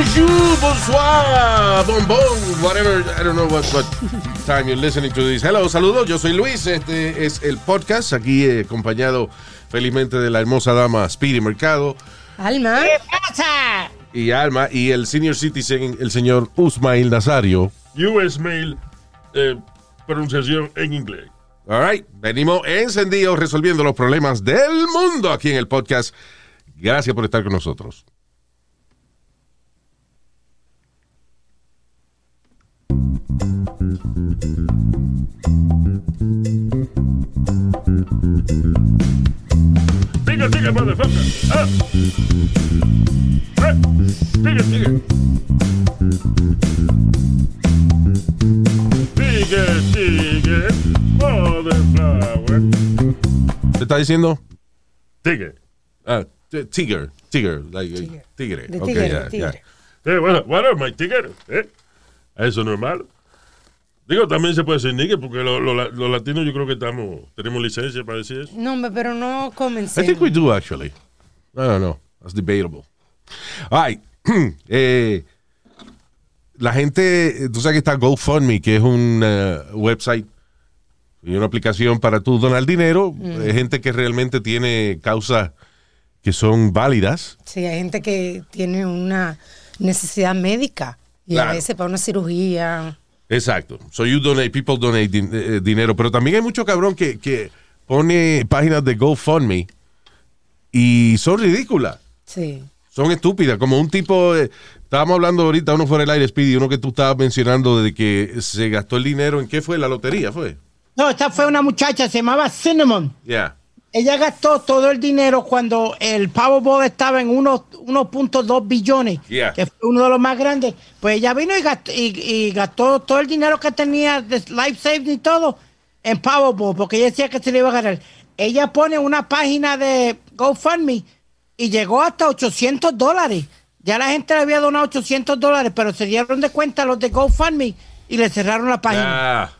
Bonjour, bonsoir, bon bon, whatever, I don't know what, what time you're listening to this. Hello, saludos, yo soy Luis, este es el podcast, aquí eh, acompañado felizmente de la hermosa dama Speedy Mercado Alma. y Alma y el senior citizen, el señor Usmail Nazario. US Mail, eh, pronunciación en inglés. All right, venimos encendidos resolviendo los problemas del mundo aquí en el podcast. Gracias por estar con nosotros. Sigue, sigue, motherfucker. Ah. Eh, Sigue, sigue. Sigue, sigue, motherflower. ¿Te está diciendo? Sigue. Ah, t- Tiger, Tiger, like, eh, tigre. De tigre, ya, de tigre. Eh, bueno, bueno, my tigger. Eh. Eso no es malo. Digo, también se puede decir nigger porque los lo, los latinos yo creo que estamos, tenemos licencia para decir eso. No, pero no I comencé. think we do actually. I don't know. That's debatable. All right. Eh, la gente, tú sabes que está GoFundMe, que es un eh, website y una aplicación para tú donar dinero. Hay gente que realmente tiene causas que son válidas. Sí, hay gente que tiene una necesidad médica y Claro. a veces para una cirugía. Exacto. So you donate, people donate din- eh, dinero. Pero también hay mucho cabrón que, que pone páginas de GoFundMe y son ridículas. Sí. Son estúpidas, como un tipo, eh, estábamos hablando ahorita, uno fuera del aire, Speedy, uno que tú estabas mencionando de que se gastó el dinero en qué fue, la lotería fue. No, esta fue una muchacha, se llamaba Cinnamon. Ya. Ella gastó todo el dinero cuando el Powerball estaba en unos 1.2 billones, Yeah. que fue uno de los más grandes. Pues ella vino y gastó, y, y gastó todo el dinero que tenía de Life Saving y todo en Powerball, porque ella decía que se le iba a ganar. Ella pone una página de GoFundMe y llegó hasta 800 dólares. Ya la gente le había donado 800 dólares, pero se dieron de cuenta los de GoFundMe y le cerraron la página. Ah,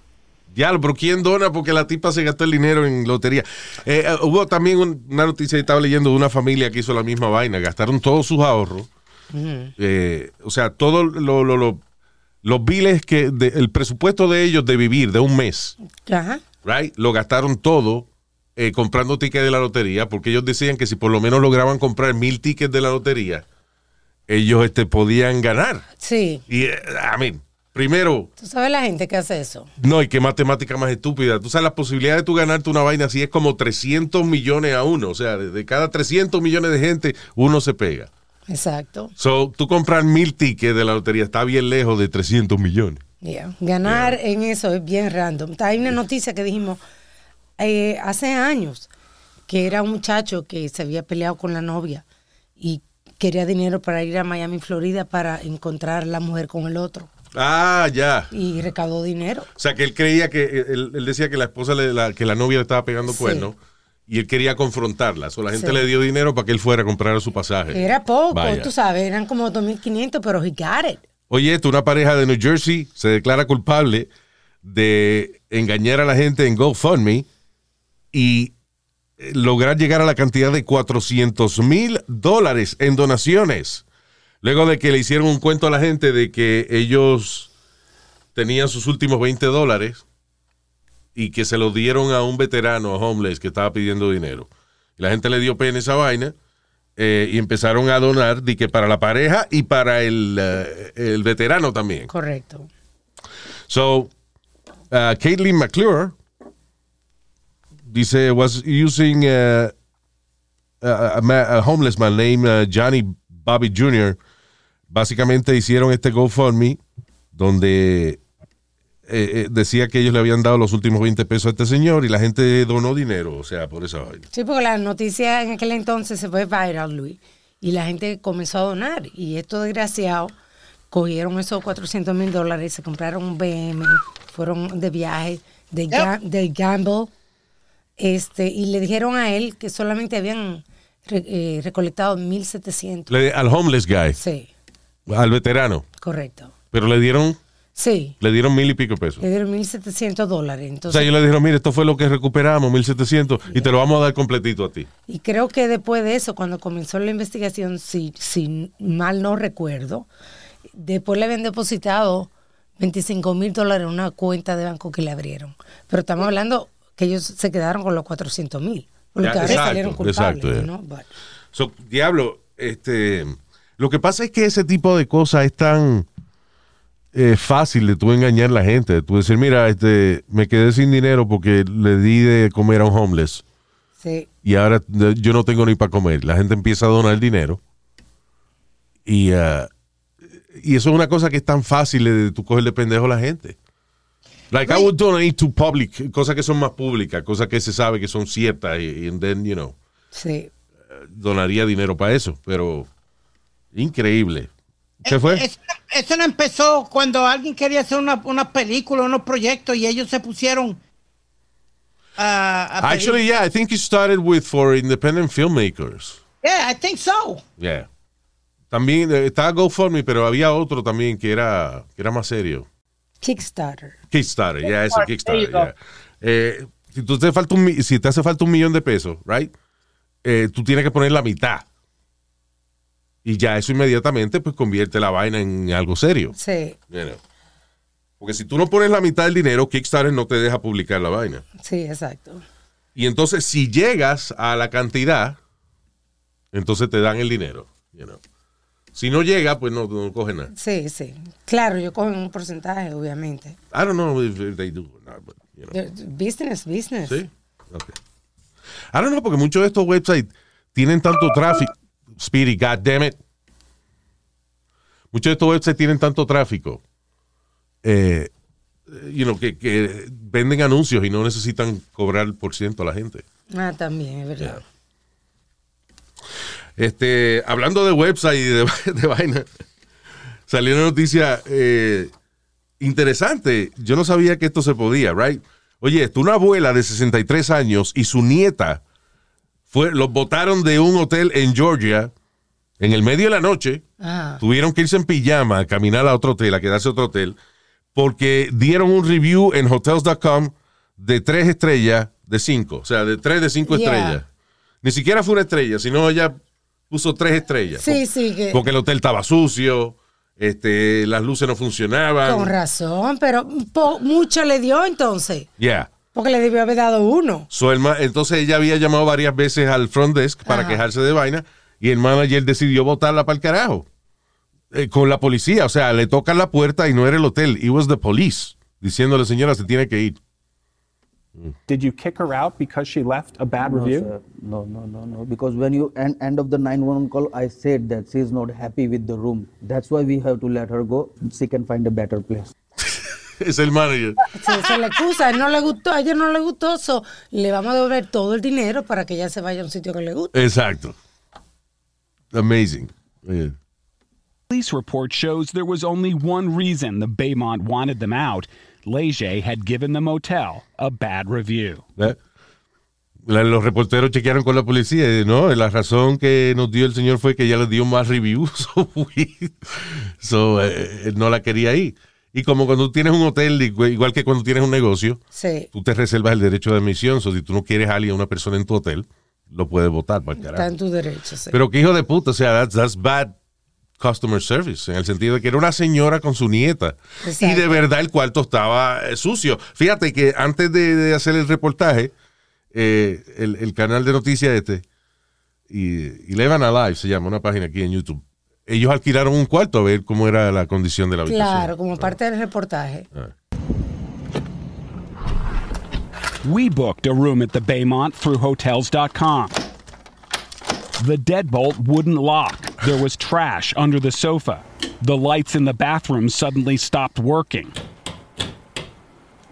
diablo, pero ¿quién dona? Porque la tipa se gastó el dinero en lotería. Eh, eh, hubo también un- una noticia que estaba leyendo de una familia que hizo la misma vaina. Gastaron todos sus ahorros. Eh, o sea, todos lo- lo- lo- los biles que, de- el presupuesto de ellos de vivir de un mes. Ajá. right? Lo gastaron todo eh, comprando tickets de la lotería, porque ellos decían que si por lo menos lograban comprar mil tickets de la lotería, ellos este, podían ganar. Sí. Y, I mean, primero, Tú sabes la gente que hace eso. no, y qué matemática más estúpida. Tú sabes, la posibilidad de tú ganarte una vaina así es como 300 millones a uno. O sea, de, cada 300 millones de gente, uno se pega. Exacto. So, tú comprar mil tickets de la lotería está bien lejos de 300 millones. Yeah. Ganar en eso es bien random. Hay una noticia que dijimos eh, hace años que era un muchacho que se había peleado con la novia y quería dinero para ir a Miami, Florida, para encontrar la mujer con el otro. Ah, ya. Y recaudó dinero. O sea, que él creía que, él, él decía que la esposa, le, la- que la novia le estaba pegando Sí. cuernos y él quería confrontarla. O la gente Sí. le dio dinero para que él fuera a comprar su pasaje. Era poco, Vaya. tú sabes, eran como 2.500, pero he got it. Oye, esto, una pareja de New Jersey se declara culpable de engañar a la gente en GoFundMe y eh, lograr llegar a la cantidad de 400 mil dólares en donaciones. Luego de que le hicieron un cuento a la gente de que ellos tenían sus últimos 20 dólares y que se lo dieron a un veterano, a homeless, que estaba pidiendo dinero. Y la gente le dio pena esa vaina eh, y empezaron a donar de que para la pareja y para el, eh, el veterano también. Correcto. So, uh, Caitlin McClure dice, was using uh, a, a homeless man named uh, Johnny Bobby Jr. Básicamente hicieron este GoFundMe donde eh, eh, decía que ellos le habían dado los últimos 20 pesos a este señor y la gente donó dinero, o sea, por esa vaina. Sí, porque la noticia en aquel entonces se fue viral, Luis, y la gente comenzó a donar. Y estos desgraciados cogieron esos 400 mil dólares, se compraron un BM, fueron de viaje, de, Yep. ga- de gamble, este, y le dijeron a él que solamente habían re- eh, recolectado 1.700. Le- al homeless guy, Sí, al veterano. correcto. Pero le dieron, Sí, le dieron mil y pico pesos. le dieron 1.700 dólares. O Entonces, sea, ellos le dijeron, mire, esto fue lo que recuperamos, 1700, y te lo vamos a dar completito a ti. Y creo que después de eso, cuando comenzó la investigación, si, si mal no recuerdo, después le habían depositado 25 mil dólares en una cuenta de banco que le abrieron. Pero estamos hablando que ellos se quedaron con los 400 mil. Porque Ya, ahora exacto, salieron culpables. exacto. ¿no? But- So, diablo, este, lo que pasa es que ese tipo de cosas es tan eh, fácil de tú engañar a la gente. De tú decir, mira, este, me quedé sin dinero porque le di de comer a un homeless sí, y ahora yo no tengo ni para comer. La gente empieza a donar dinero y, ah, y eso es una cosa que es tan fácil de tú cogerle pendejo a la gente. Like I would donate to public, cosas que son más públicas, cosas que se sabe que son ciertas y and then, you know sí. donaría dinero para eso, pero increíble. ¿Qué fue? Eso, eso no empezó cuando alguien quería hacer una, una película, unos proyectos y ellos se pusieron pedir- Actually, yeah, I think it started with for independent filmmakers. Yeah, I think so. Yeah. También eh, estaba GoFundMe, pero había otro también que era, que era más serio. Kickstarter. Kickstarter, yeah, ese Kickstarter, yeah. Eh, si, tú te falta un, si te hace falta un millón de pesos, right? Eh, tú tienes que poner la mitad. Y ya eso inmediatamente pues convierte la vaina en algo serio. Sí, you know. Porque si tú no pones la mitad del dinero, Kickstarter no te deja publicar la vaina. sí, exacto. Y entonces, si llegas a la cantidad, entonces te dan el dinero. you know. Si no llega, pues no, no coge nada. Sí, sí. Claro, yo cojo un porcentaje, obviamente. I don't know if, if they do or not, but, you know. Business, business. Sí. Okay. I don't know, porque muchos de estos websites tienen tanto tráfico. Speedy, God damn it. Muchos de estos websites tienen tanto tráfico. eh, you know, que, que venden anuncios y no necesitan cobrar por ciento a la gente. Ah, también, es verdad. Este, hablando de website y de, de vaina, salió una noticia eh, interesante. Yo no sabía que esto se podía, right? Oye, esto, una abuela de 63 años y su nieta fue, los botaron de un hotel en Georgia en el medio de la noche. Ah, Tuvieron que irse en pijama a caminar a otro hotel, a quedarse a otro hotel, porque dieron un review en hotels.com de tres estrellas de cinco. O sea, de tres de cinco Yeah. estrellas. Ni siquiera fue una estrella, sino ella puso tres estrellas. Sí, Por- sí, que- Porque el hotel estaba sucio, este, las luces no funcionaban. con razón, pero mucho le dio entonces, Yeah. Porque le debió haber dado uno. So, el ma- entonces ella había llamado varias veces al front desk para Ajá. quejarse de vaina y el manager decidió botarla para el carajo Eh, con la policía. O sea, le tocan la puerta y no era el hotel, it was the police, diciéndole, señora, se tiene que ir. Did you kick her out because she left a bad No, review? sir. No, no, no, no. Because when you end, end of the 911 call, I said that she is not happy with the room. That's why we have to let her go. She can find a better place. Es el manager. Se, se le excusa, no le gustó, a ella no le gustó, so, le vamos a devolver todo el dinero para que ella se vaya a un sitio que le guste. Exacto. Amazing. Yeah. Police report shows there was only one reason the Baymont wanted them out. Leger had given the motel a bad review. ¿Eh? La- Los reporteros chequearon con la policía y no, la razón que nos dio el señor fue que ya le dio más reviews. so, eh, él no la quería ir. Y como cuando tú tienes un hotel, igual que cuando tienes un negocio, Sí, tú te reservas el derecho de admisión. So, si tú no quieres a alguien, a una persona en tu hotel, lo puedes votar para el está carajo. en tu derecho. sí. Pero que hijo de puta, o sea, that's, that's bad customer service, en el sentido de que era una señora con su nieta. Exacto. Y de verdad el cuarto estaba eh, sucio. Fíjate que antes de, de hacer el reportaje, eh, el, el canal de noticias este, y Eleven Alive se llama, una página aquí en YouTube, ellos alquilaron un cuarto a ver cómo era la condición de la habitación. Claro, como parte del reportaje. We booked a room at the Baymont through Hotels.com. The deadbolt wouldn't lock. There was trash under the sofa. The lights in the bathroom suddenly stopped working.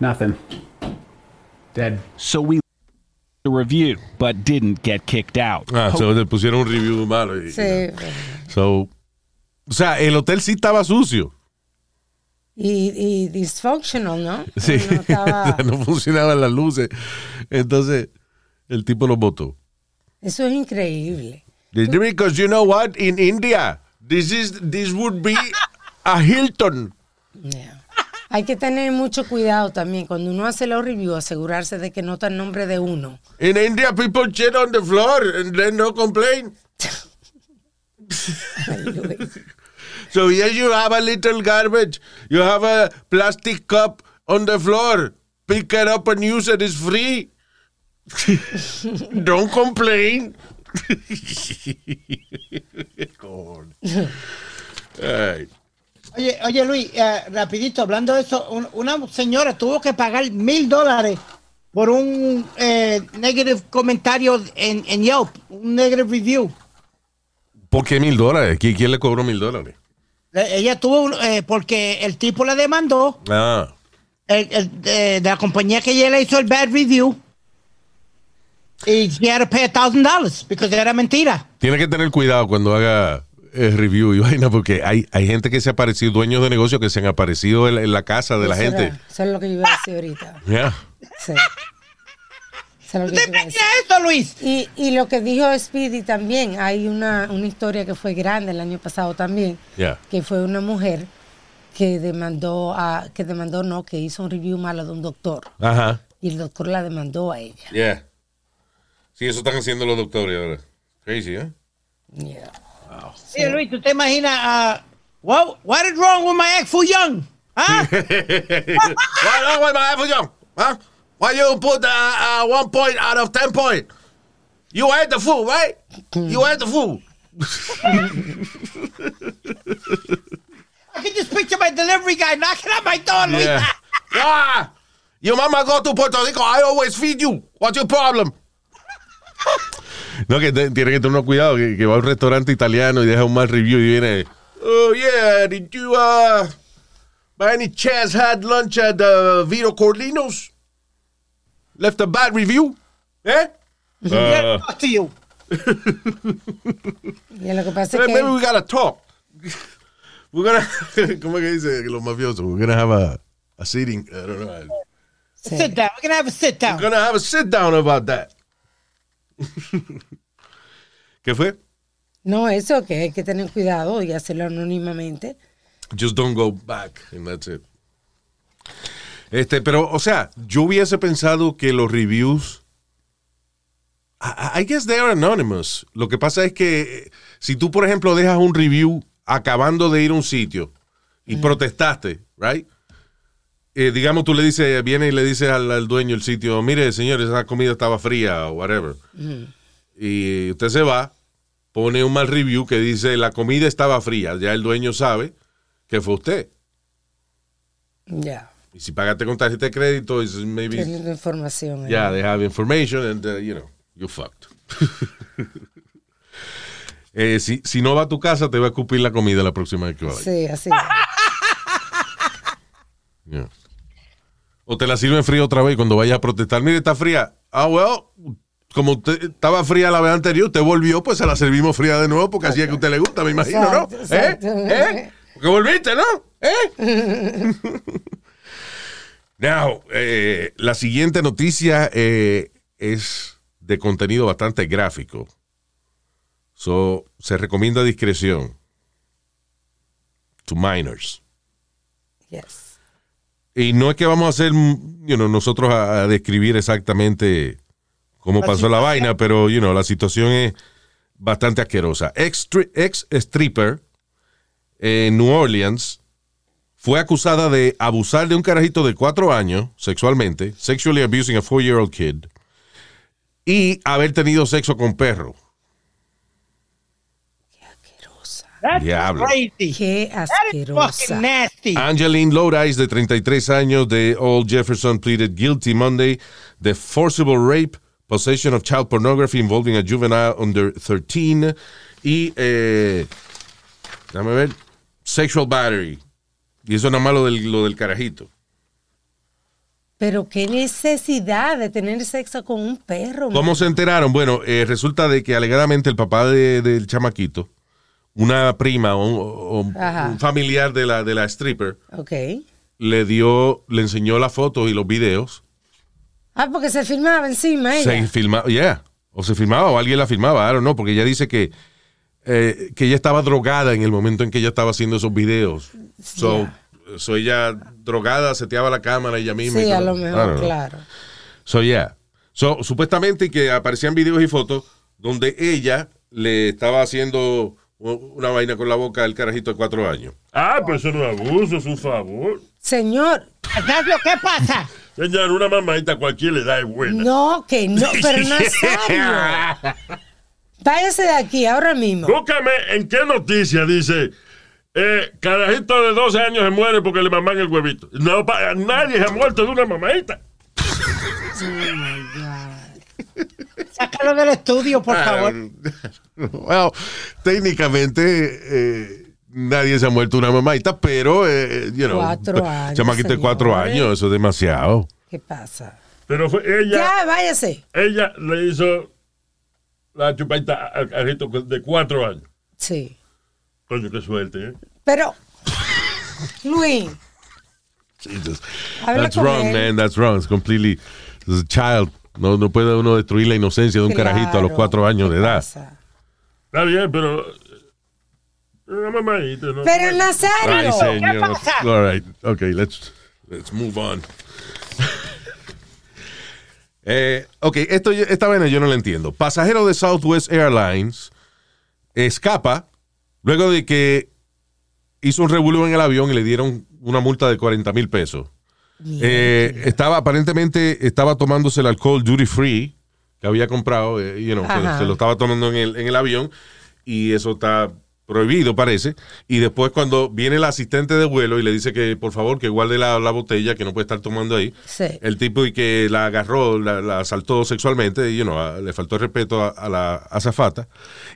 Nothing. Dead. So we the review, but didn't get kicked out. Ah, so le pusieron un review malo. y- Sí, So, O sea, el hotel sí estaba sucio. Y, y dysfunctional, ¿no? Sí. No estaba- no funcionaban las luces. Entonces, el tipo lo votó. Eso es increíble. Because you know what? In India, this is this would be a Hilton. Yeah. Hay que tener mucho cuidado también cuando uno hace los reviews, asegurarse de que nota el nombre de uno. In India, people shit on the floor and then no complain. So yes, you have a little garbage. You have a plastic cup on the floor. Pick it up and use it. It's free. Don't complain. Ay. Oye, oye Luis, eh, rapidito, hablando de eso, un- una señora tuvo que pagar mil dólares por un eh, negative comentario en, en Yelp, un negative review. ¿Por qué mil dólares? ¿Qui- ¿Quién le cobró mil dólares? Eh, Ella tuvo, un- eh, porque el tipo la demandó, Ah. el- el- de, de la compañía que ella le hizo el bad review, y she had to pay a thousand dollars, porque era mentira. Tiene que tener cuidado cuando haga eh, review y vaina, porque hay, hay gente que se ha aparecido, dueños de negocios que se han aparecido en, la- en la casa de la Eso gente. era- eso es lo que yo iba a decir ahorita. Yeah. Sí. Lo que a eso, Luis? Y, y lo que dijo Speedy también, hay una, una historia que fue grande el año pasado también, Yeah. que fue una mujer que demandó a, que demandó no, que hizo un review malo de un doctor. Ajá. Y el doctor la demandó a ella. Yeah. Sí, eso están haciendo los doctores ahora. Crazy, ¿eh? Yeah. Oye, Luis, ¿tú te imaginas? ah, what, what is wrong with my ex Fu Young? ¿Ah? Why not with my apple young? Huh? Why you put uh, uh, one point out of ten point? You ate the food, right? You ate the food. I can just picture my delivery guy knocking at my door, Luis. Yeah. ah, your mama go to Puerto Rico. I always feed you. What's your problem? No, que te- tiene que tener uno cuidado, que, que va a un restaurante italiano y deja un mal review y viene, oh yeah, did you, uh, by any chance had lunch at uh, Vito Corlino's? Left a bad review? Eh? Yeah, Uh, talk to you. Y lo que pasa es maybe que we gotta talk. We're gonna, ¿cómo es que dice los mafiosos? We're gonna have a, a sitting, I don't know. Sit down. We're gonna have a sit down. We're gonna have a sit down about that. ¿Qué fue? no, eso que hay que tener cuidado y hacerlo anónimamente. Just don't go back and that's it. Este, pero, o sea, yo hubiese pensado que los reviews. I, I guess they are anonymous. Lo que pasa es que eh, si tú, por ejemplo, dejas un review acabando de ir a un sitio y protestaste, right? Eh, digamos, tú le dices, viene y le dices al, al dueño del sitio, mire, señor, esa comida estaba fría o whatever. Y usted se va, pone un mal review que dice, la comida estaba fría. Ya el dueño sabe que fue usted. Ya. Y si pagaste con tarjeta de crédito, is maybe, información. ahí. yeah, they have information and, uh, you know, you fucked. Eh, si, si no va a tu casa, te va a escupir la comida la próxima vez que vaya. Sí, así. Yeah. O te la sirven fría otra vez cuando vayas a protestar. Mire, está fría. Ah, well, como usted estaba fría la vez anterior, usted volvió, pues se la servimos fría de nuevo porque así es que a usted le gusta, me imagino, ¿no? exacto. ¿Eh? ¿Eh? Porque volviste, ¿no? ¿Eh? Now, eh, la siguiente noticia eh, es de contenido bastante gráfico. So, se recomienda discreción. To minors. Yes. Y no es que vamos a hacer, you know, nosotros a, a describir exactamente cómo La pasó la vaina, pero, you know, la situación es bastante asquerosa. Ex, ex stripper en New Orleans fue acusada de abusar de un carajito de cuatro años sexualmente, sexually abusing a four-year-old kid, y haber tenido sexo con perro. That's Diablo. crazy. Qué That is fucking asquerosa. nasty. Angeline Lodice, de 33 años, de Old Jefferson, pleaded guilty Monday de forcible rape, possession of child pornography involving a juvenile under 13 y, eh, déjame ver, sexual battery. Y eso nada más lo del, lo del carajito. Pero qué necesidad de tener sexo con un perro. ¿Cómo se enteraron? Bueno, eh, resulta de que alegadamente el papá de- del chamaquito una prima o un, o familiar de la, de la stripper le dio, le enseñó las fotos y los videos. Ah, porque se filmaba encima ella. Se filmaba, yeah. O se filmaba o alguien la filmaba, I don't know, porque ella dice que, eh, que ella estaba drogada en el momento en que ella estaba haciendo esos videos. So, so ella drogada seteaba la cámara ella misma. y Sí, a todo. lo I mejor, claro. So, yeah. So, supuestamente que aparecían videos y fotos donde ella le estaba haciendo una vaina con la boca al carajito de cuatro años. Ah, pues eso no es abuso, es un favor. Señor, Ignacio, ¿qué pasa? Señor, una mamadita a cualquier edad es buena. no, que no, pero Nazario. Váyase de aquí ahora mismo. Búscame en qué noticia dice. Eh, carajito de 12 años se muere porque le maman el huevito. No, pa- nadie se ha muerto de una mamadita. Sácalo del estudio, por favor. Well, técnicamente eh, nadie se ha muerto una mamadita, pero, eh, you know, Cuatro años, chamaquito de cuatro años, eso es demasiado. ¿Qué pasa? Pero fue ella, Ya, váyase. ella le hizo la chupadita al carajito de 4 años. Sí. Coño, qué suerte, ¿eh? Pero, Luis, Jesus. Habla That's wrong, él. man. That's wrong. It's completely. It's a child. No, no puede uno destruir la inocencia de un carajito a los cuatro años de ¿qué edad. pasa? Está bien, pero. eh, Una mamadita, ¿no? Pero Ay, Nazario. señor. All right. Okay, let's, let's move on. Eh, ok, esto, esta vaina yo no la entiendo. Pasajero de Southwest Airlines escapa luego de que hizo un revuelo en el avión y le dieron una multa de 40 mil pesos. Eh, estaba aparentemente estaba tomándose el alcohol duty free que había comprado, eh, you know, se, se lo estaba tomando en el, en el avión y eso está prohibido parece y después cuando viene el asistente de vuelo y le dice que por favor que guarde la, la botella que no puede estar tomando ahí Sí. el tipo y que la agarró la, la asaltó sexualmente you know, a- le faltó el respeto a, a la azafata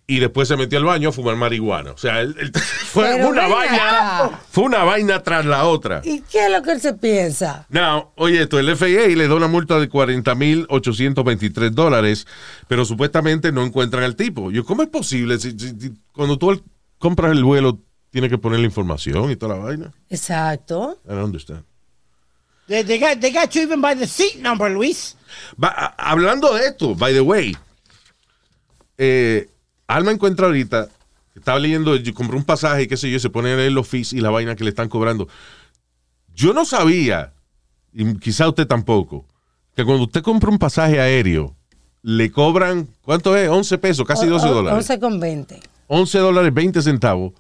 y después se metió al baño a fumar marihuana o sea él- él- fue Pero una vaina acá. fue una vaina tras la otra ¿Y qué es lo que él se piensa? Now, oye, esto, el FAA le da una multa de 40.823 dólares, pero supuestamente no encuentran al tipo. Yo, ¿cómo es posible? Si- si- cuando tú compras el vuelo, tienes que poner la información y toda la vaina. Exacto. I don't understand. They, they got, they got you even by the seat number, Luis. Va- hablando de esto, by the way, eh, Alma encuentra ahorita, estaba leyendo, yo compré un pasaje y qué sé yo, se pone a leer los fees y la vaina que le están cobrando. Yo no sabía, y quizá usted tampoco, que cuando usted compra un pasaje aéreo, le cobran, ¿cuánto es? 11 pesos, casi 12 O- o- dólares. 11 con 20. 11 dólares 20 centavos.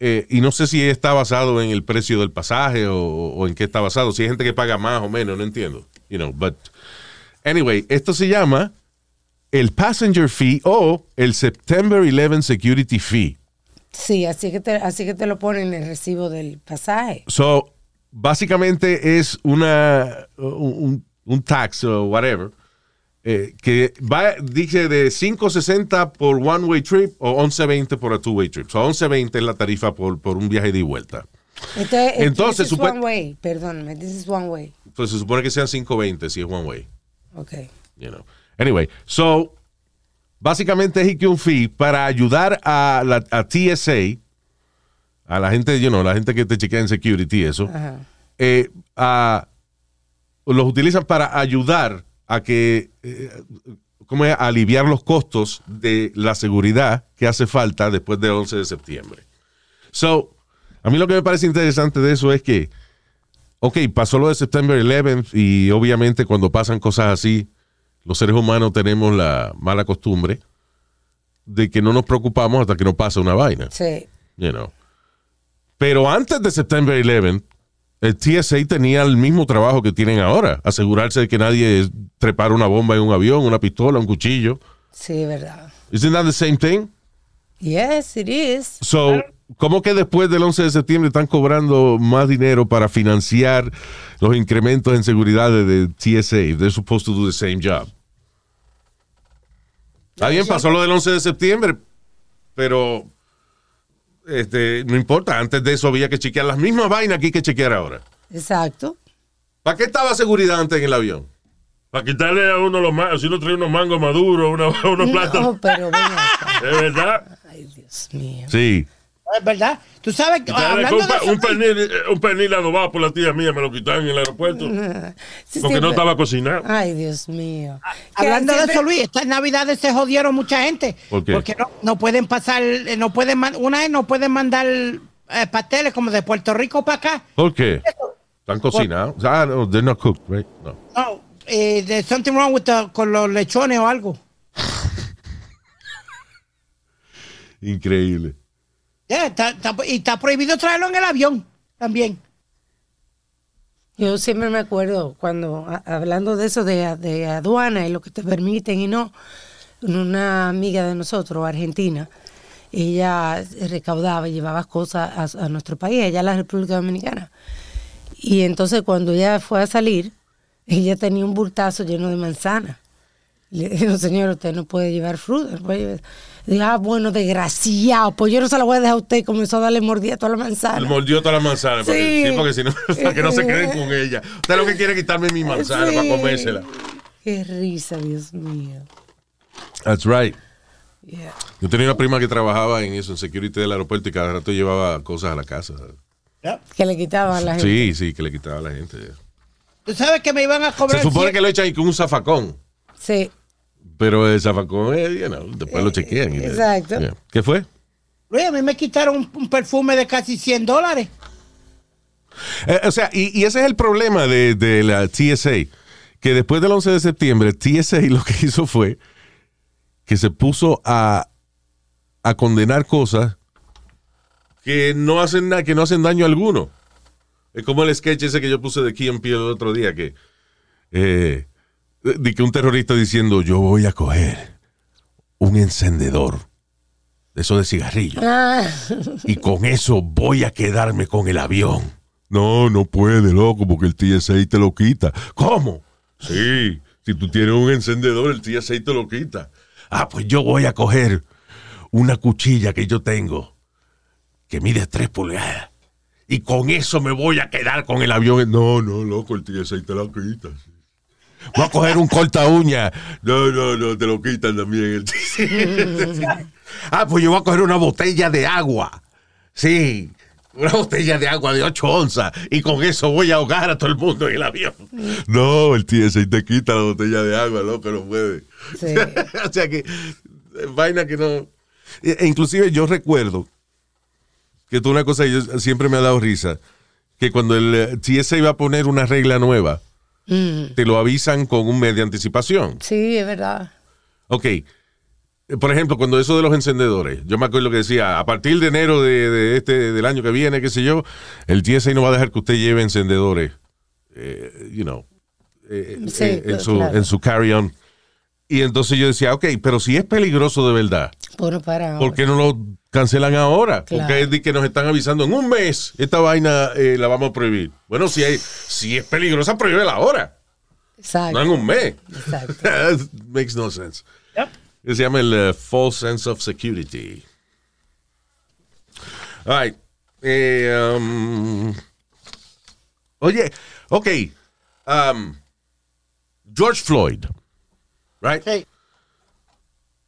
eh, y no sé si está basado en el precio del pasaje o, o en qué está basado. Si hay gente que paga más o menos, no entiendo. You know, but anyway, esto se llama el passenger fee o el September 11 security fee. Sí, así que, te, así que te lo ponen en el recibo del pasaje. So, básicamente es una un, un tax o whatever eh, que va, dice de 5.60 por one way trip o 11.20 por a two way trip. So, 11.20 es la tarifa por, por un viaje de vuelta. Entonces, Entonces, this is one way, perdóname, this is one way. Entonces se supone que sean 5.20 si es one way. Ok. You know. Anyway, so básicamente es que un fee para ayudar a la a TSA, a la gente, you know, la gente que te chequea en security y eso, eh, a- los utilizan para ayudar a que, eh, ¿cómo es? A aliviar los costos de la seguridad que hace falta después del 11 de septiembre. So, a mí lo que me parece interesante de eso es que, ok, pasó lo de September 11 y obviamente cuando pasan cosas así, los seres humanos tenemos la mala costumbre de que no nos preocupamos hasta que nos pasa una vaina. Sí. You know. Pero antes de September 11, el TSA tenía el mismo trabajo que tienen ahora, asegurarse de que nadie trepara una bomba en un avión, una pistola, un cuchillo. Sí, verdad. Isn't that the same thing? Yes, it is. So, ¿cómo que después del 11 de septiembre están cobrando más dinero para financiar los incrementos en seguridad de, TSA? They're supposed to do the same job. Está bien, pasó lo del 11 de septiembre, pero este, no importa. Antes de eso había que chequear las mismas vainas hay que chequear ahora. Exacto. ¿Para qué estaba seguridad antes en el avión? Para quitarle a uno los mangos, si uno trae unos mangos maduros, una- unos plátanos. No, pero acá. ¿Es verdad? Ay, Dios mío. Sí. Es verdad. Tú sabes que hablando un, de pa- eso, un pernil, eh, un pernil adobado por la tía mía, me lo quitaron en el aeropuerto. Sí, Porque sí, no estaba cocinado. Ay, Dios mío. hablando de eso, Luis, estas navidades se jodieron mucha gente. ¿Por qué? Porque no, no pueden pasar, eh, no pueden, una vez no pueden mandar eh, pasteles como de Puerto Rico para acá. ¿Por qué? Están cocinados. Ah, no, they're not cooked, right? No. No, eh, there's something wrong with the- con los lechones o algo. Increíble. Está- y está prohibido traerlo en el avión también. Yo siempre me acuerdo cuando, hablando de eso de, aduana y lo que te permiten y no, una amiga de nosotros, argentina, ella recaudaba y llevaba cosas a, a nuestro país, allá a la República Dominicana. Y entonces cuando ella fue a salir, ella tenía un bultazo lleno de manzanas. Le dijo, señor, usted no puede llevar fruta. no puede llevar-". Dijo, ah, bueno, desgraciado, pues yo no se la voy a dejar a usted. Comenzó a darle mordida a toda la manzana. Él mordió todas las manzanas. para que- Sí. Sí, porque si no, para que no se queden con ella. Usted lo que quiere es quitarme mi manzana Sí. para comérsela. Qué risa, Dios mío. That's right. Yeah. Yo tenía una prima que trabajaba en eso, en security del aeropuerto y cada rato llevaba cosas a la casa. Que le quitaban a la gente. Sí, sí, que le quitaba a la gente. Tú sabes que me iban a cobrar. Se supone que lo echan con un zafacón. Sí. Pero el zafacón, eh, you know, después lo chequean. y- exacto. Yeah. ¿Qué fue? Luis, a mí me quitaron un, un perfume de casi 100 dólares. Eh, o sea, y, y ese es el problema de, de la TSA, que después del 11 de septiembre, TSA lo que hizo fue que se puso a, a condenar cosas que no hacen nada, que no hacen daño alguno. Es como el sketch ese que yo puse de Key and Peele el otro día, que eh, de que un terrorista diciendo, yo voy a coger un encendedor, de eso de cigarrillo, Ah, y con eso voy a quedarme con el avión. No, no puede, loco, porque el TSA te lo quita. ¿Cómo? Sí, si tú tienes un encendedor, el TSA te lo quita. Ah, pues yo voy a coger una cuchilla que yo tengo, que mide tres pulgadas, y con eso me voy a quedar con el avión. No, no, loco, el TSA te lo quita. sí. Voy a coger un corta uña. No, no, no, te lo quitan también. Ah, pues yo voy a coger una botella de agua. Sí, una botella de agua de 8 onzas. Y con eso voy a ahogar a todo el mundo en el avión. No, el TSA te quita la botella de agua, loco, no puede. Sí. o sea que, eh, vaina que no. E- e inclusive yo recuerdo que tú una cosa que yo- siempre me ha dado risa, que cuando el eh, TSA iba a poner una regla nueva, mm, te lo avisan con un mes de anticipación. sí, es verdad. Ok. Por ejemplo, cuando eso de los encendedores, yo me acuerdo que decía, a partir de enero de, de este, del año que viene, qué sé yo, el TSA no va a dejar que usted lleve encendedores, eh, you know, eh, Sí, eh, en, su, claro. en su carry-on. Y entonces yo decía, ok, pero si es peligroso de verdad, Bueno, para. ¿por qué no lo cancelan ahora? Claro. Porque es de que nos están avisando en un mes, esta vaina eh, la vamos a prohibir. Bueno, si, hay, si es peligrosa, prohíbela ahora, Exacto. no en un mes. Exacto. That makes no sense. Se llama el eh, false sense of security. All right. Eh, um, oye, ok. Um, George Floyd, right? Sí.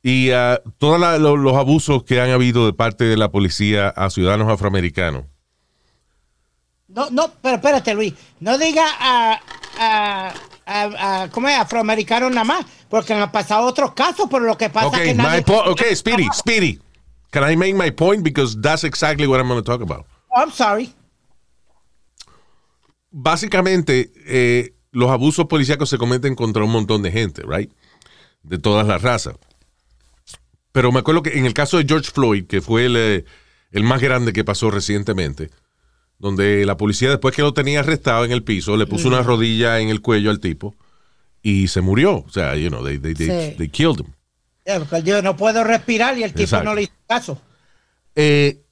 Y uh, todos lo- los abusos que han habido de parte de la policía a ciudadanos afroamericanos. No, no, pero espérate, Luis. No diga a, a, a, a- ¿cómo es? Afroamericanos nada más, porque han pasado otros casos, pero lo que pasa Ok, es que nadie... okay, Speedy, Speedy. Can I make my point? Because that's exactly what I'm going to talk about. Oh, I'm sorry. básicamente, eh, los abusos policíacos se cometen contra un montón de gente, right? De todas las razas. Pero me acuerdo que en el caso de George Floyd, que fue el, eh, el más grande que pasó recientemente, donde la policía después que lo tenía arrestado en el piso, le puso una rodilla en el cuello al tipo y se murió. O sea, you know, they, they, they, Sí. they killed him. Dijo, no puedo respirar y el tipo Exacto. no le hizo caso. Eh,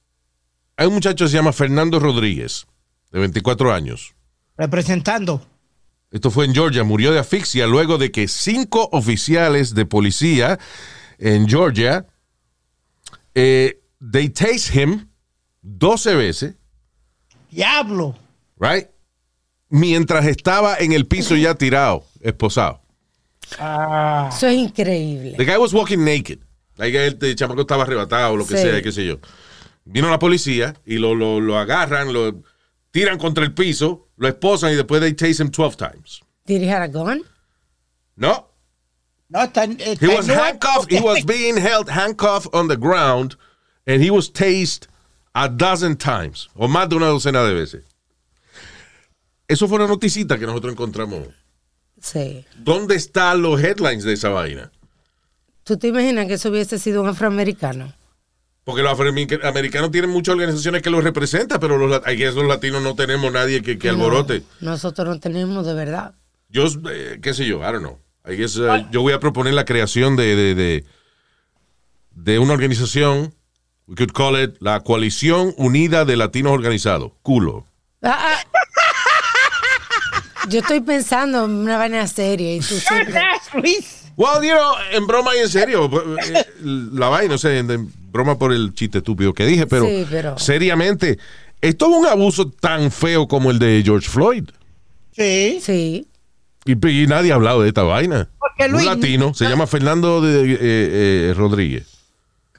hay un muchacho que se llama Fernando Rodríguez, de 24 años. Representando. Esto fue en Georgia, murió de asfixia luego de que cinco oficiales de policía en Georgia eh, they tased him 12 veces, Diablo. right? Mientras estaba en el piso ya tirado, esposado. Ah. Eso es increíble. The guy was walking naked. Like, el, el chamaco estaba arrebatado o lo que Sí. sea, qué sé yo. Vino la policía y lo, lo, lo agarran, lo tiran contra el piso, lo esposan y después they tase him 12 times. Did he have a gun? No. No, está, está He was handcuffed. He was being held handcuffed on the ground and he was tased a dozen times o más de una docena de veces. Eso fue una noticita que nosotros encontramos. Sí. ¿Dónde están los headlines de esa vaina? ¿Tú te imaginas que eso hubiese sido un afroamericano? Porque los afroamericanos tienen muchas organizaciones que los representan, pero los, guess los latinos no tenemos nadie que, que alborote. No, nosotros no tenemos de verdad. Yo, eh, qué sé yo, I don't know. I guess, uh, yo voy a proponer la creación de, de, de, de una organización, we could call it la Coalición Unida de Latinos Organizados, culo. Ah, ah. Yo estoy pensando en una vaina seria y tú siempre... Well, you know, en broma y en serio, eh, la vaina, no sé, broma por el chiste estúpido que dije, pero, Sí, pero- seriamente, esto es un abuso tan feo como el de George Floyd. Sí. Sí. Y, y nadie ha hablado de esta vaina. Porque, Luis, un latino, se llama Fernando de, eh, eh, Rodríguez.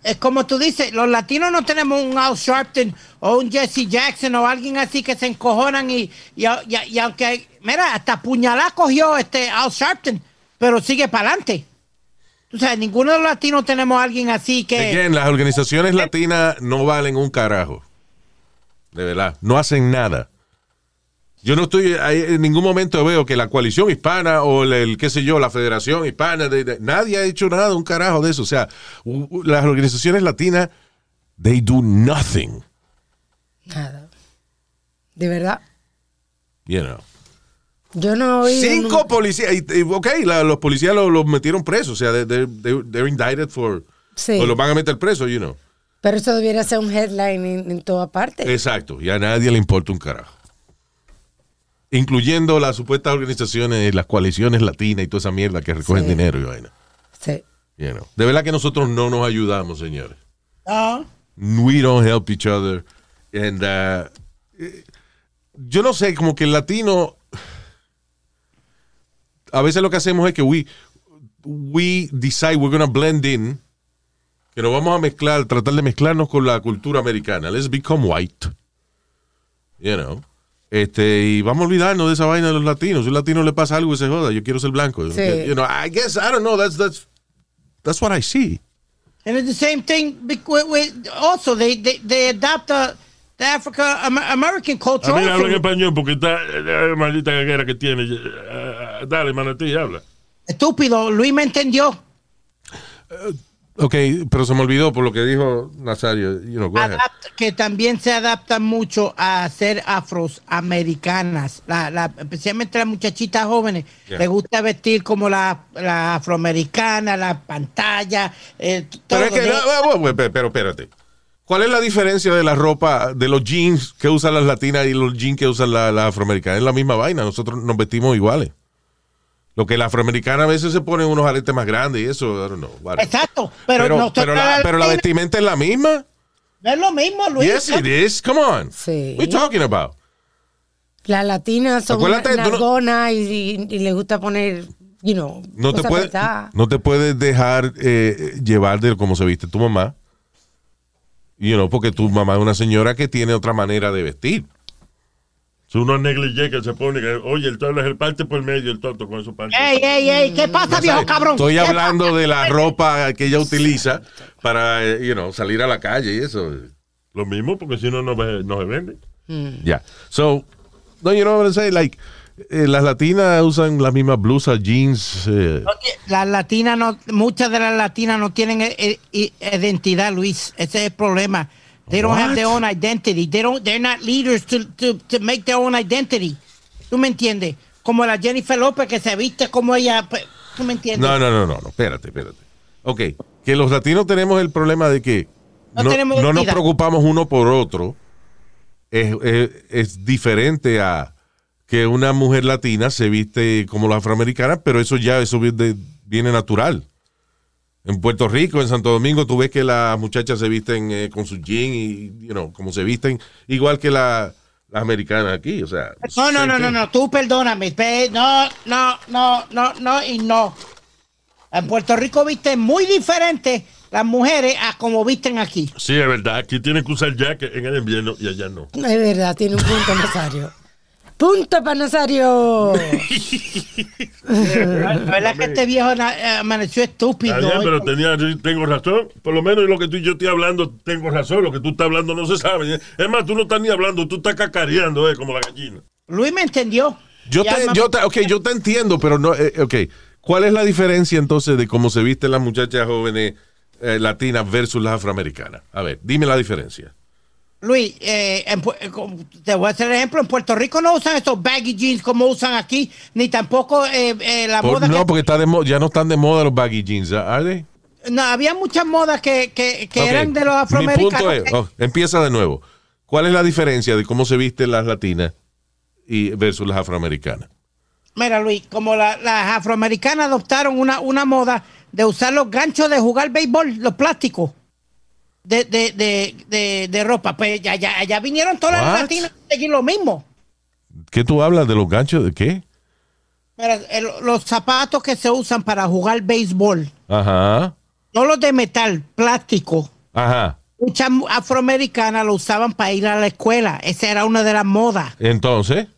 Es como tú dices, los latinos no tenemos un Al Sharpton o un Jesse Jackson o alguien así que se encojonan y, y, y- y aunque, mira, hasta puñalá cogió este Al Sharpton, pero sigue para adelante. O sea, ninguno de los latinos tenemos a alguien así que... Again, las organizaciones latinas no valen un carajo. De verdad, no hacen nada. Yo no estoy, ahí en ningún momento veo que la coalición hispana o el, el, qué sé yo, la federación hispana, de- de- nadie ha hecho nada, un carajo de eso. O sea, u- u- las organizaciones latinas, they do nothing, Nada. De verdad. you know. Yo no oído Cinco policías, ok, la- los policías los los metieron presos, o sea, they- they- they- they're indicted for, Sí. o los van a meter preso, you know. Pero eso debiera ser un headline en, en toda parte. Exacto, y a nadie le importa un carajo. Incluyendo las supuestas organizaciones, las coaliciones latinas y toda esa mierda que recogen Sí. dinero y vaina. Sí. You know. De verdad que nosotros no nos ayudamos, señores. No. We don't help each other. And, uh, yo no sé, como que el latino. A veces lo que hacemos es que we, we decide we're going to blend in. Que nos vamos a mezclar, tratar de mezclarnos con la cultura americana. Let's become white. You know. Este, y vamos a olvidarnos de esa vaina de los latinos. Si a un latino le pasa algo y se joda, yo quiero ser blanco. Sí. You know, I guess, I don't know, that's, that's, that's what I see. And it's the same thing with, with- also they, they, they adopt the, the Africa Am- American culture. A mí habla en español porque está eh, maldita gaguera que tiene. Eh, eh, dale, manatí, habla. Estúpido, Luis me entendió. Ok, pero se me olvidó por lo que dijo Nazario. You know, go ahead. Adapt- que también se adaptan mucho a ser afroamericanas, la, la, especialmente las muchachitas jóvenes. Yeah. Les gusta vestir como la, la afroamericana, la pantalla, eh, todo. Pero es que, de- no, pero espérate. ¿Cuál es la diferencia de la ropa, de los jeans que usan las latinas y los jeans que usan las la afroamericanas? Es la misma vaina, nosotros nos vestimos iguales. Lo que la afroamericana a veces se ponen unos aretes más grandes y eso, I don't know. Exacto, pero, Pero, nosotros pero, la, pero la vestimenta es la misma. no es lo mismo, Luis. Yes, it is. Come on. Sí. What are you talking about? Las latinas son tú no- y, y, y les gusta poner, you know, No te, cosas puede, apretadas. no te puedes dejar eh, llevar de cómo se viste tu mamá. You know, porque tu mamá es una señora que tiene otra manera de vestir. Son unos negligés que se pone. que, oye, el tonto es el parte por medio, el tonto con su parte. Ey, ey, ey, ¿qué pasa, viejo cabrón? Estoy ¿Qué hablando de la ropa que ella utiliza para, eh, you know, salir a la calle y eso. Lo mismo, porque si no, no, ve- no se vende. Ya. So, no, you know what I'm saying? Like, eh, las latinas usan las mismas blusas, jeans. eh, Las latinas no, muchas de las latinas no tienen identidad, Luis. Ese es el problema. They don't have What? their own identity. They don't, they're not leaders to, to, to make their own identity. ¿Tú me entiendes? Como la Jennifer López que se viste como ella. pues, ¿Tú me entiendes? No, no, no, no, no, espérate, espérate. Ok, que los latinos tenemos el problema de que No no, tenemos no nos preocupamos uno por otro. Es, es- es diferente a que una mujer latina se viste como la afroamericana, pero eso ya eso viene, viene natural. En Puerto Rico, en Santo Domingo, tú ves que las muchachas se visten eh, con sus jeans y, you know, como se visten, igual que la- las americanas aquí, o sea. No, no, no, no, no, tú perdóname. pe- No, no, no, no, no y no. En Puerto Rico visten muy diferente las mujeres a como visten aquí. Sí, es verdad. Aquí tienen que usar jacket en el invierno y allá no. Es verdad, tiene un punto, Nazario. ¡Punto para Nazario! La verdad que este viejo eh, amaneció estúpido. Está bien, pero tenía, tengo razón. Por lo menos lo que tú y yo estoy hablando, tengo razón. Lo que tú estás hablando no se sabe. Es más, tú no estás ni hablando, tú estás cacareando, eh, como la gallina. Luis me entendió. Yo te, yo te, ok, yo te entiendo, pero no, eh, ok. ¿Cuál es la diferencia entonces de cómo se visten las muchachas jóvenes eh, latinas versus las afroamericanas? A ver, dime la diferencia. Luis, eh, en eh, te voy a hacer ejemplo. En Puerto Rico no usan esos baggy jeans como usan aquí, ni tampoco eh, eh, la Por- moda no, que- porque está de mo- ya no están de moda los baggy jeans, ¿are they? No, había muchas modas que, que, eran de los Mi afroamericanos. punto es, oh, empieza de nuevo. ¿Cuál es la diferencia de cómo se visten las latinas y versus las afroamericanas? Mira, Luis, como la- las afroamericanas adoptaron una, una moda de usar los ganchos de jugar béisbol, los plásticos de, de, de, de, de ropa, pues ya, ya, allá vinieron todas las latinas a seguir lo mismo. ¿Qué tú hablas de los ganchos de qué? Mira, el- los zapatos que se usan para jugar béisbol, Ajá, no los de metal, plástico. ajá. Muchas mu- afroamericanas lo usaban para ir a la escuela. Esa era una de las modas. Entonces,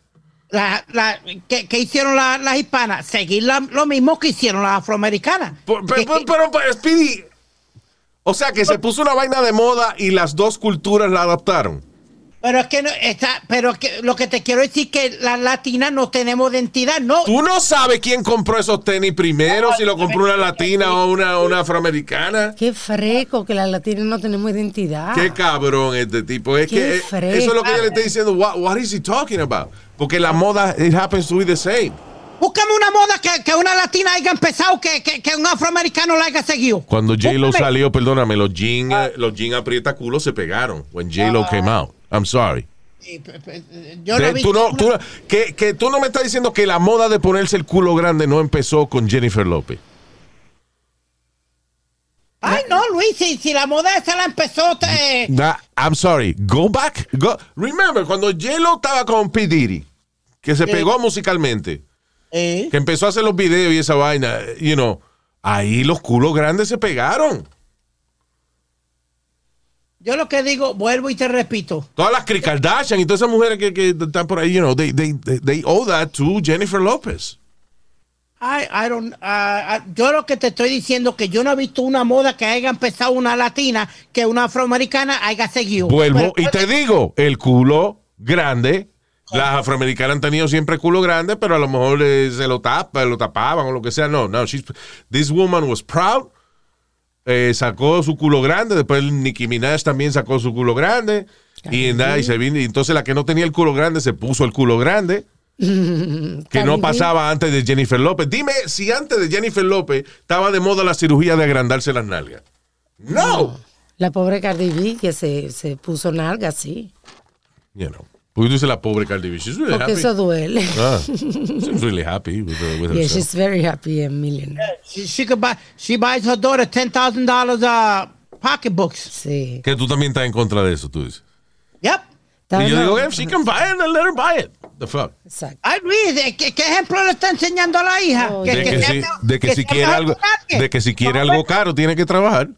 La, la, ¿qué, qué hicieron la- las hispanas? Seguir la- lo mismo que hicieron las afroamericanas. Por- Que- pero, pero, pero, Speedy, o sea que se puso una vaina de moda y las dos culturas la adaptaron. Pero es que no, está, pero es que lo que te quiero decir que las latinas no tenemos identidad, no. Tú no sabes quién compró esos tenis primero, si lo compró una latina o una, una afroamericana. Qué freco que las latinas no tenemos identidad. Qué cabrón este tipo. Es Qué que eh, fresco. eso es lo que ella le está diciendo. What, what is he talking about? Porque la moda, it happens to be the same. Búscame una moda que, que una latina haya empezado que, que, que un afroamericano la haya seguido. Cuando J-Lo salió, perdóname, los jeans eh, los jean aprieta culo se pegaron. When J-Lo came out. I'm sorry. Pe- Yo no De- tú visto no, tú una- no- que, que tú no me estás diciendo que la moda de ponerse el culo grande no empezó con Jennifer López. Ay, no, Luis, si, si la moda esa la empezó. te- Nah, I'm sorry. Go back. Go. Remember, cuando J-Lo estaba con P. Diddy, que se Sí. pegó musicalmente, Eh, que empezó a hacer los videos y esa vaina, you know, ahí los culos grandes se pegaron. Yo lo que digo, vuelvo y te repito. Todas las Kris Kardashian y todas esas mujeres que, que están por ahí, you know, they, they, they, owe that to Jennifer Lopez. I, I don't, yo lo que te estoy diciendo que yo no he visto una moda que haya empezado una latina que una afroamericana haya seguido. Vuelvo Pero- y te digo, el culo grande, las afroamericanas han tenido siempre culo grande, pero a lo mejor eh, se lo tapa, lo tapaban o lo que sea. No, no, she's- this woman was proud. eh, sacó su culo grande, después Nicki Minaj también sacó su culo grande. Y, nada, y se vino, y entonces la que no tenía el culo grande se puso el culo grande. que no pasaba antes de Jennifer López. Dime si antes de Jennifer López estaba de moda la cirugía de agrandarse las nalgas. No. La pobre Cardi B que se, se puso nalga, sí. You know. Porque tú dices la pobre Cardi B. She's really Porque happy. eso duele. Ah, she's really happy with, with Yeah, herself. she's very happy and millionaire. She, she could buy, she buys her daughter ten thousand dollars uh, pocketbooks. Sí. Que tú también estás en contra de eso, tú dices. Yep. Y yo digo, if she can buy it, then let her buy it. The fuck. Exacto. Ay, Luis, ¿de ¿qué, qué ejemplo le está enseñando a la hija? Oh, De que, si, de que si quiere algo, de que si quiere algo caro, tiene que trabajar.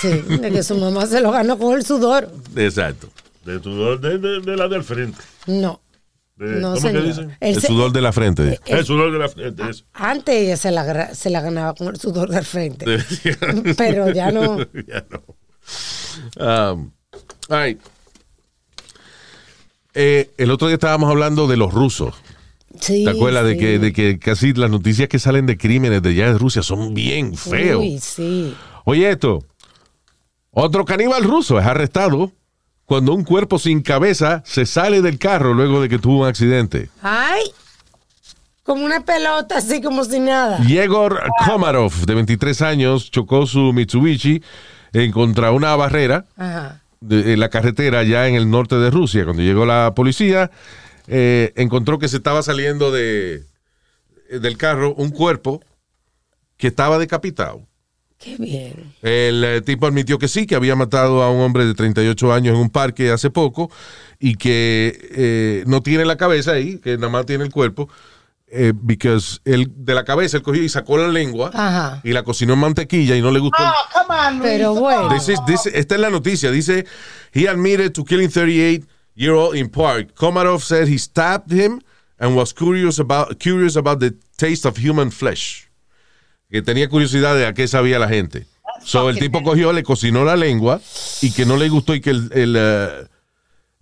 Sí, de que su mamá se lo ganó con el sudor. Exacto. De, tu, de, de, de la del frente. No. De- No, ¿Cómo señor. que dicen? Él El sudor de la frente. El sudor de la frente. Eso. Antes ella se la, se la ganaba con el sudor del frente. Pero ya no. ya no. Um, all right. Eh, el otro día estábamos hablando de los rusos. Sí, ¿Te acuerdas de, que, de que casi las noticias que salen de crímenes de allá de Rusia son bien feos? Uy, sí. Oye esto, otro caníbal ruso es arrestado cuando un cuerpo sin cabeza se sale del carro luego de que tuvo un accidente. Ay, como una pelota, así como si nada. Yegor Komarov, de 23 años, chocó su Mitsubishi en contra una barrera Ajá. de, en la carretera allá en el norte de Rusia. Cuando llegó la policía, eh, encontró que se estaba saliendo de, del carro un cuerpo que estaba decapitado. Qué bien. El eh, tipo admitió que sí, que había matado a un hombre de 38 años en un parque hace poco y que eh, no tiene la cabeza ahí, que nada más tiene el cuerpo. eh, because él, de la cabeza él cogió y sacó la lengua Ajá. y la cocinó en mantequilla y no le gustó. Oh, come on, Luis. Pero bueno. This is- this- esta es la noticia. Dice, he admitted to killing 38-year-old in Park. Komarov said he stabbed him and was curious about, curious about the taste of human flesh. Que tenía curiosidad de a qué sabía la gente. So, el tipo cogió, le cocinó la lengua y que no le gustó y que el, el, eh,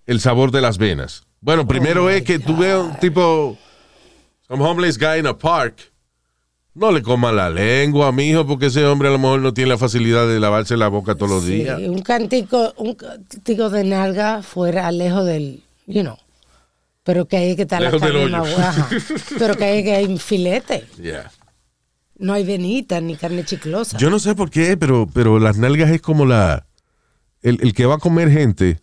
el sabor de las venas. Bueno, primero es que tú ves un tipo, some homeless guy in a park, no le coma la lengua, mijo, porque ese hombre a lo mejor no tiene la facilidad de lavarse la boca todos los Sí, días. un cantico, un cantico de nalga fuera lejos del, you know. Pero que hay que estar la carne guaja. Pero que hay que hay filete. Yeah. No hay venita ni carne chiclosa. Yo no sé por qué, pero, pero las nalgas es como la. El, el que va a comer gente,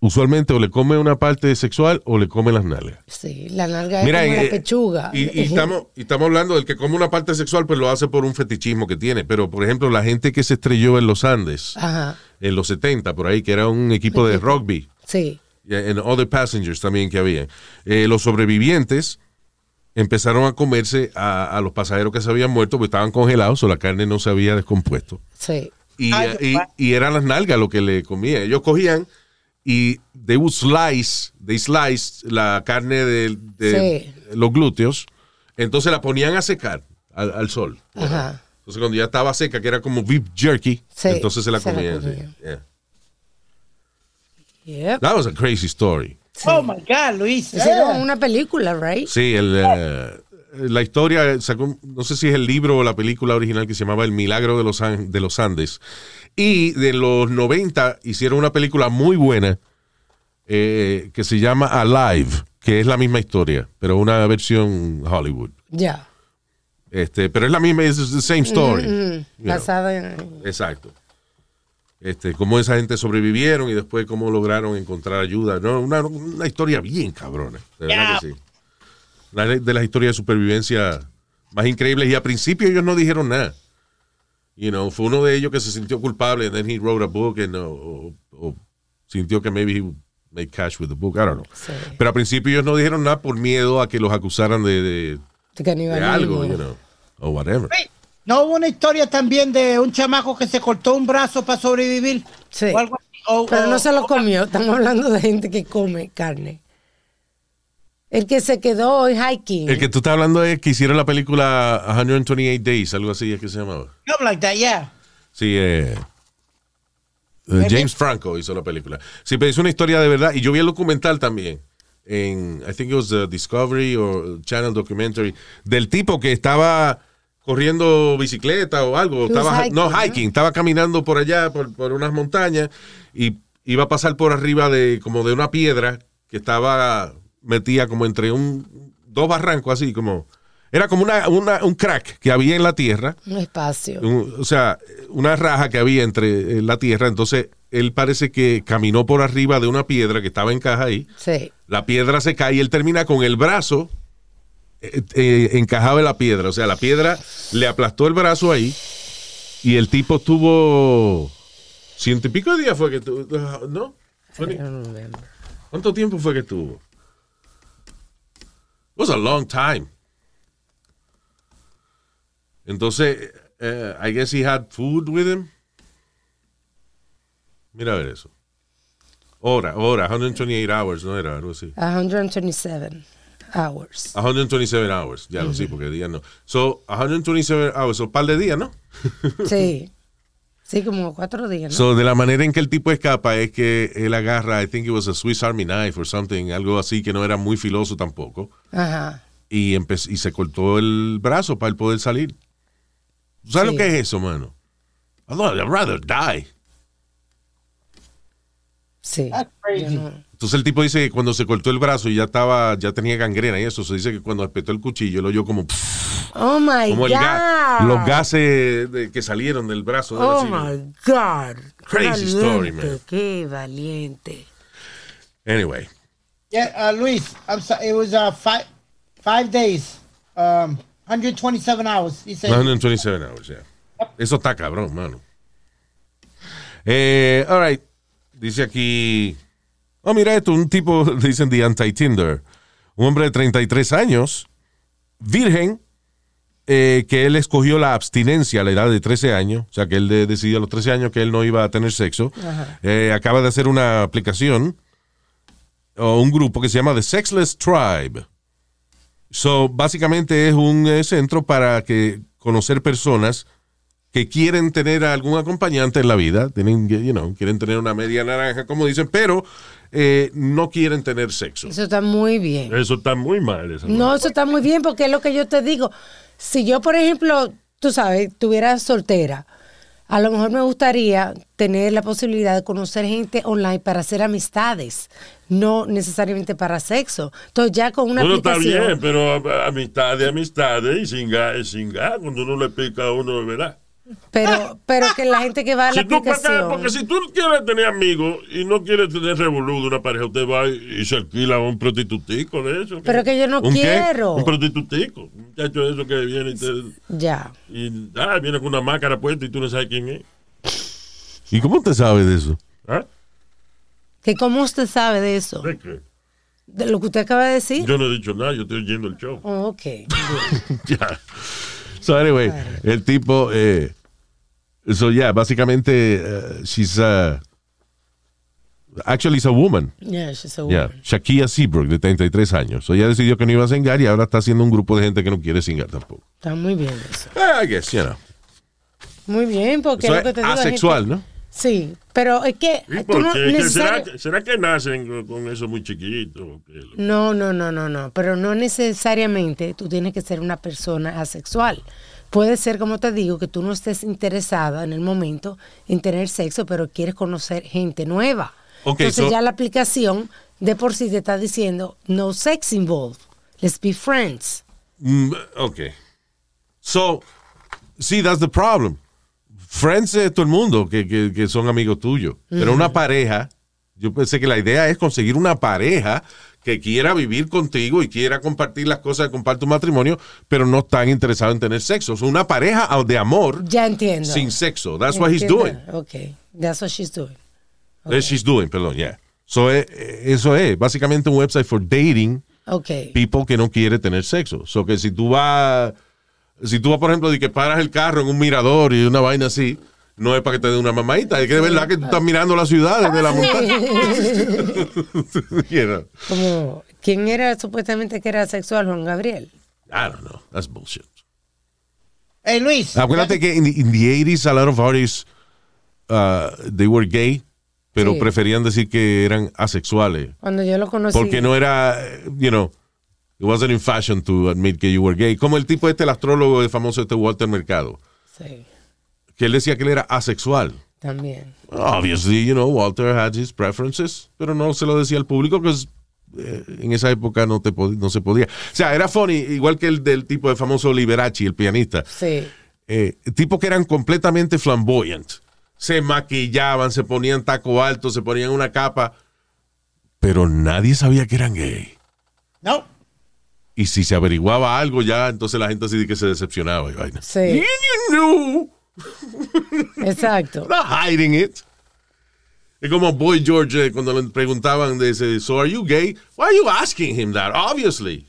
usualmente o le come una parte sexual o le come las nalgas. Sí, la nalga Mira, es como eh, la pechuga. Y, y estamos, y estamos hablando del que come una parte sexual, pues lo hace por un fetichismo que tiene. Pero, por ejemplo, la gente que se estrelló en los Andes, Ajá, en los 70, por ahí, que era un equipo de rugby, sí. en Other Passengers también que había, eh, los sobrevivientes empezaron a comerse a, a los pasajeros que se habían muerto, porque estaban congelados o la carne no se había descompuesto. Sí. Y, Ay, eh, y, y eran las nalgas lo que le comían. Ellos cogían y they would slice, they slice la carne de, de los glúteos, entonces la ponían a secar al, al sol. Ajá. Entonces cuando ya estaba seca, que era como beef jerky, Sí, entonces se la se la comían. Yeah. Yep. That was a crazy story. Oh my God, Luis. Hicieron Yeah. una película, right? Sí, el, eh, la historia, sacó, no sé si es el libro o la película original que se llamaba El Milagro de los, An- de los Andes. Y de los 90 hicieron una película muy buena eh, que se llama Alive, que es la misma historia, pero una versión Hollywood. Ya. Este, pero es la misma, es the same story. Mm, know. Basada en. Exacto. Este, cómo esa gente sobrevivieron y después cómo lograron encontrar ayuda. No, una, una historia bien cabrona. De verdad que sí. Una de las historias de supervivencia más increíbles. Y al principio ellos no dijeron nada. You know, fue uno de ellos que se sintió culpable and then he wrote a book and, uh, o, o sintió que maybe he make cash with the book. I don't know. Sí. Pero al principio ellos no dijeron nada por miedo a que los acusaran de, de, De algo, you know, o whatever. ¿No hubo una historia también de un chamaco que se cortó un brazo para sobrevivir? Sí. O algo así. O- Pero o- no se lo comió. Estamos hablando de gente que come carne. El que se quedó hoy hiking. El que tú estás hablando es que hicieron la película 128 Days, algo así es que se llamaba. Something like that, yeah. Sí, eh, eh, James Franco hizo la película. Sí, pero es una historia de verdad. Y yo vi el documental también. En, I think it was uh, Discovery o Channel Documentary, del tipo que estaba corriendo bicicleta o algo. Estaba, hiking, no, ¿no? hiking. Estaba caminando por allá, por, por unas montañas, y iba a pasar por arriba de como de una piedra que estaba metida como entre un dos barrancos así, como... Era como una, una- un crack que había en la tierra Un espacio. un- o sea, una raja que había entre la tierra. Entonces, él parece que caminó por arriba de una piedra que estaba en caja ahí. Sí. La piedra se cae y él termina con el brazo eh, eh, encajado en la piedra. O sea, la piedra le aplastó el brazo ahí y el tipo estuvo ciento y pico de días fue que tuvo. ¿No? ¿Cuánto tiempo fue que estuvo? It was a long time. Entonces, eh, I guess he had food with him. Mira a ver eso. Hora, hora, 128 hours, no era algo así. 127 hours. 127 hours, ya lo sí, porque días no. So, 127 hours, un par de días, ¿no? Sí. Sí, como cuatro días, ¿no? So, de la manera en que el tipo escapa es que él agarra, I think it was a Swiss Army knife or something, algo así que no era muy filoso tampoco. Ajá. y, y se cortó el brazo para él poder salir. ¿Tú ¿Sabes Sí. lo que es eso, mano? I'd I'd rather die. Sí. That's crazy. Entonces el tipo dice que cuando se cortó el brazo y ya estaba, ya tenía gangrena y eso, se dice que cuando espetó el cuchillo, lo oyó como, pff, Oh my como el God. ga- los gases de- que salieron del brazo. de Oh my God. Crazy Qué story, valiente, man. Qué valiente. Anyway, Yeah, uh, Luis, I'm sorry. It was uh, five, five days, um, 127 hours. He said, 127 hours, yeah. Eso está cabrón, mano. Eh, all right. Dice aquí. Oh, mira esto, un tipo, dicen The Anti-Tinder. un hombre de 33 años, virgen, eh, que él escogió la abstinencia a la edad de 13 años, o sea que él de- decidió a los 13 años que él no iba a tener sexo. Eh, acaba de hacer una aplicación o un grupo que se llama The Sexless Tribe. So, básicamente es un eh, centro para que conocer personas que quieren tener a algún acompañante en la vida, tienen, you know, quieren tener una media naranja, como dicen, pero eh, no quieren tener sexo. Eso está muy bien. Eso está muy mal. Esa No, eso está muy bien porque es lo que yo te digo. Si yo, por ejemplo, tú sabes, estuviera soltera, a lo mejor me gustaría tener la posibilidad de conocer gente online para hacer amistades, no necesariamente para sexo. Entonces ya con una Bueno, está bien, pero amistades, amistades y sin gas sin gas. Cuando uno le pica a uno, ¿verdad? Pero, pero que la gente que va a la Si tú, ¿para qué? aplicación... porque si tú quieres tener amigos y no quieres tener revolú de una pareja, usted va y se alquila un prostitutico de eso. Pero que yo no ¿Un qué? quiero. Un prostitutico. Un muchacho de eso que viene y, te, Ya. y ah, viene con una máscara puesta y tú no sabes quién es. ¿Y cómo usted sabe de eso? ¿Ah? ¿Que ¿Cómo usted sabe de eso? ¿De qué? De lo que usted acaba de decir. Yo no he dicho nada, yo estoy oyendo el show. Oh, ok. Ya. So anyway, el tipo, eh, so yeah, básicamente, eh, she's uh, actually it's a woman. Yeah, she's a Yeah, woman. Shakia Seabrook, de 33 años. So ella decidió que no iba a cingar y ahora está haciendo un grupo de gente que no quiere cingar tampoco. Está muy bien eso. Eh, I guess, you know. Muy bien, porque Eso es lo que te digo. asexual, gente- ¿no? Sí, pero es que ¿Y tú por no qué? ¿Que ¿Será, será que nacen con, eso muy chiquito? No, no, no, no, no. Pero no necesariamente tú tienes que ser una persona asexual. Puede ser, como te digo, que tú no estés interesada en el momento en tener sexo, pero quieres conocer gente nueva. Ok, Entonces so- ya la aplicación de por sí te está diciendo no sex involved. Let's be friends. Mm, okay. So, see, that's the problem. Friends de todo el mundo que, que- que son amigos tuyos. Pero una pareja, yo pensé que la idea es conseguir una pareja que quiera vivir contigo y quiera compartir las cosas que comparte un matrimonio, pero no están interesados en tener sexo. Es una pareja de amor Ya entiendo. sin sexo. That's what he's doing. Ok, that's what she's doing. Eh, She's doing, perdón, yeah. So, eh, eh, eso es básicamente un website for dating people que no quiere tener sexo. So que si tú vas, si tú vas, por ejemplo, de que paras el carro en un mirador y una vaina así, no es para que te dé una mamadita, es que de verdad que tú estás mirando la ciudad desde la montaña. You know? Como, ¿quién era supuestamente que era sexual? Juan Gabriel. I don't know. That's bullshit. Hey, Luis. Acuérdate que in the, in the 80s a lot of artists uh, they were gay, pero Sí. preferían decir que eran asexuales. Cuando yo lo conocí. Porque no era, you know, it wasn't in fashion to admit que you were gay. Como el tipo este, el astrólogo famoso este Walter Mercado. Sí, que él decía que él era asexual. también. Obviously, you know, Walter had his preferences, pero no se lo decía al público, que en esa época no, te no se podía. O sea, era funny, igual que el del tipo de famoso Liberace, el pianista. Sí. Eh, tipos que eran completamente flamboyant. Se maquillaban, se ponían taco alto, se ponían una capa, pero nadie sabía que eran gay. No. Y si se averiguaba algo ya, entonces la gente así de que se decepcionaba y vaina. Sí. You knew. Exacto. Not hiding it. Es como Boy George eh, cuando le preguntaban de ese, so are you gay? Why are you asking him that? Obviously.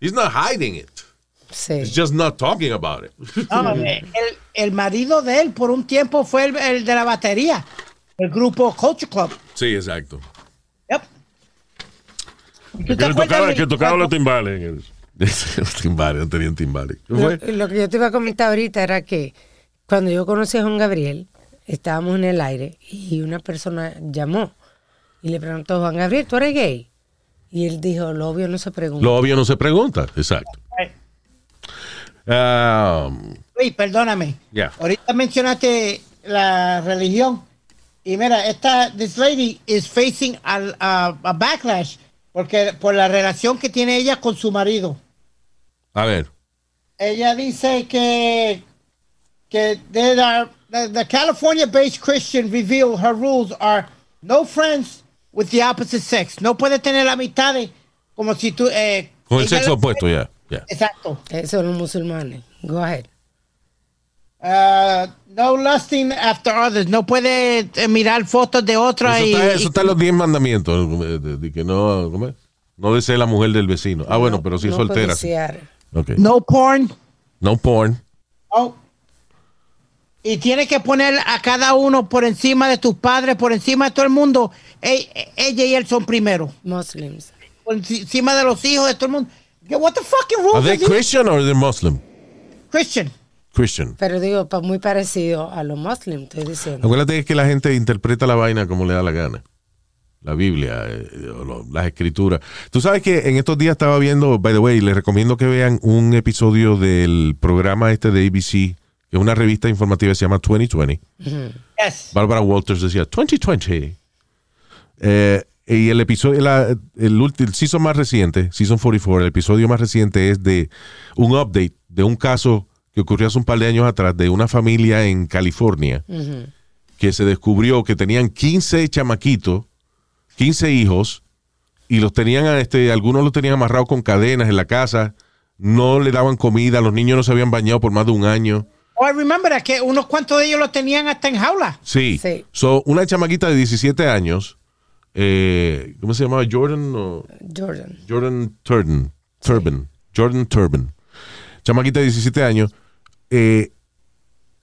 He's not hiding it. Sí. He's just not talking about it. No, el, el marido de él por un tiempo fue el, el de la batería, el grupo Culture Club. sí, exacto. Yep. ¿Y tú Que, tocaba, que tocaba los timbales. el- Los timbales, no tenían timbales. Lo que yo te iba a comentar ahorita era que cuando yo conocí a Juan Gabriel, estábamos en el aire y una persona llamó y le preguntó, Juan Gabriel, ¿tú eres gay? Y él dijo, lo obvio no se pregunta. Lo obvio no se pregunta. Exacto. Um, Luis, perdóname. Yeah. Ahorita mencionaste la religión. Y mira, esta, this lady is facing al- a, a backlash porque por la relación que tiene ella con su marido. a ver. Ella dice que there are, the, the California-based Christian reveal her rules are no friends with the opposite sex. No puede tener amistades como si tú eh, Con el sexo opuesto, ya. ya. Exacto. Eso son los musulmanes. Go ahead. Uh, no lusting after others. No puede eh, mirar fotos de otra Eso y, está, y- eso está en los 10 mandamientos. eh, De, de que no. ¿cómo es? No desee la mujer del vecino. Ah, bueno, pero si es no soltera. sí. No porn. No porn. Oh. Y tienes que poner a cada uno por encima de tus padres, por encima de todo el mundo. Ey- ella y él son primero. Muslims. Por enci- encima de los hijos de todo el mundo. What the fucking Are rules they is this? Christian or are they Muslim? Christian. Christian. Pero digo, muy parecido a los muslims, estoy diciendo. Acuérdate que la gente interpreta la vaina como le da la gana. La Biblia, eh, o lo- las escrituras. Tú sabes que en estos días estaba viendo, by the way, les recomiendo que vean un episodio del programa este de ABC, que es una revista informativa que se llama 2020. Yes. Barbara Walters decía 2020. Eh, y el episodio, la- el, último, el season más reciente, season 44, el episodio más reciente es de un update de un caso que ocurrió hace un par de años atrás de una familia en California que se descubrió que tenían 15 chamaquitos, 15 hijos, y los tenían, a este, algunos los tenían amarrados con cadenas en la casa, no le daban comida, los niños no se habían bañado por más de un año. Oh, I remember that, que unos cuantos de ellos los tenían hasta en jaula. Sí. Sí. So, una chamaquita de 17 años, eh, ¿cómo se llamaba? Jordan o Jordan. Jordan Turban. Turban. Jordan Turban. Chamaquita de 17 años. eh,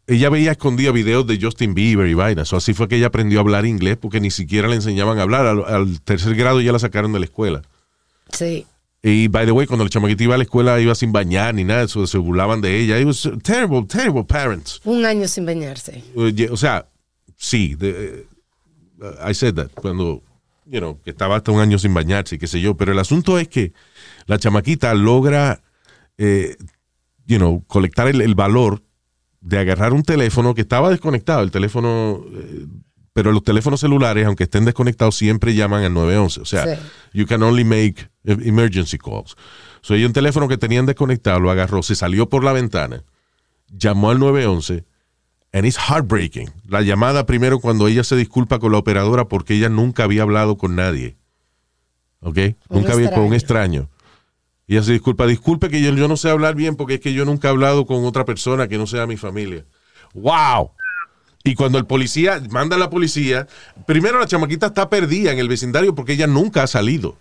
ella veía escondida videos de Justin Bieber y vainas. So, así fue que ella aprendió a hablar inglés porque ni siquiera le enseñaban a hablar. Al, al tercer grado ya la sacaron de la escuela. Sí. Y, by the way, cuando la chamaquita iba a la escuela iba sin bañar ni nada. So, se burlaban de ella. It was terrible, terrible parents. Un año sin bañarse. Oye, o sea, sí, de- eh, I said that, cuando, you know, que estaba hasta un año sin bañarse qué sé yo, pero el asunto es que la chamaquita logra, eh, you know, colectar el, el valor de agarrar un teléfono que estaba desconectado, el teléfono, eh, pero los teléfonos celulares, aunque estén desconectados, siempre llaman al 911, o sea, Sí. You can only make emergency calls. So, ella un teléfono que tenían desconectado, lo agarró, se salió por la ventana, llamó al 911, And it's heartbreaking. La llamada primero cuando ella se disculpa con la operadora porque ella nunca había hablado con nadie. ¿Ok? Un nunca había con un extraño. extraño. Y ella se disculpa. Disculpe que yo, yo no sé hablar bien porque es que yo nunca he hablado con otra persona que no sea mi familia. ¡Wow! Y cuando el policía manda a la policía, primero la chamaquita está perdida en el vecindario porque ella nunca ha salido.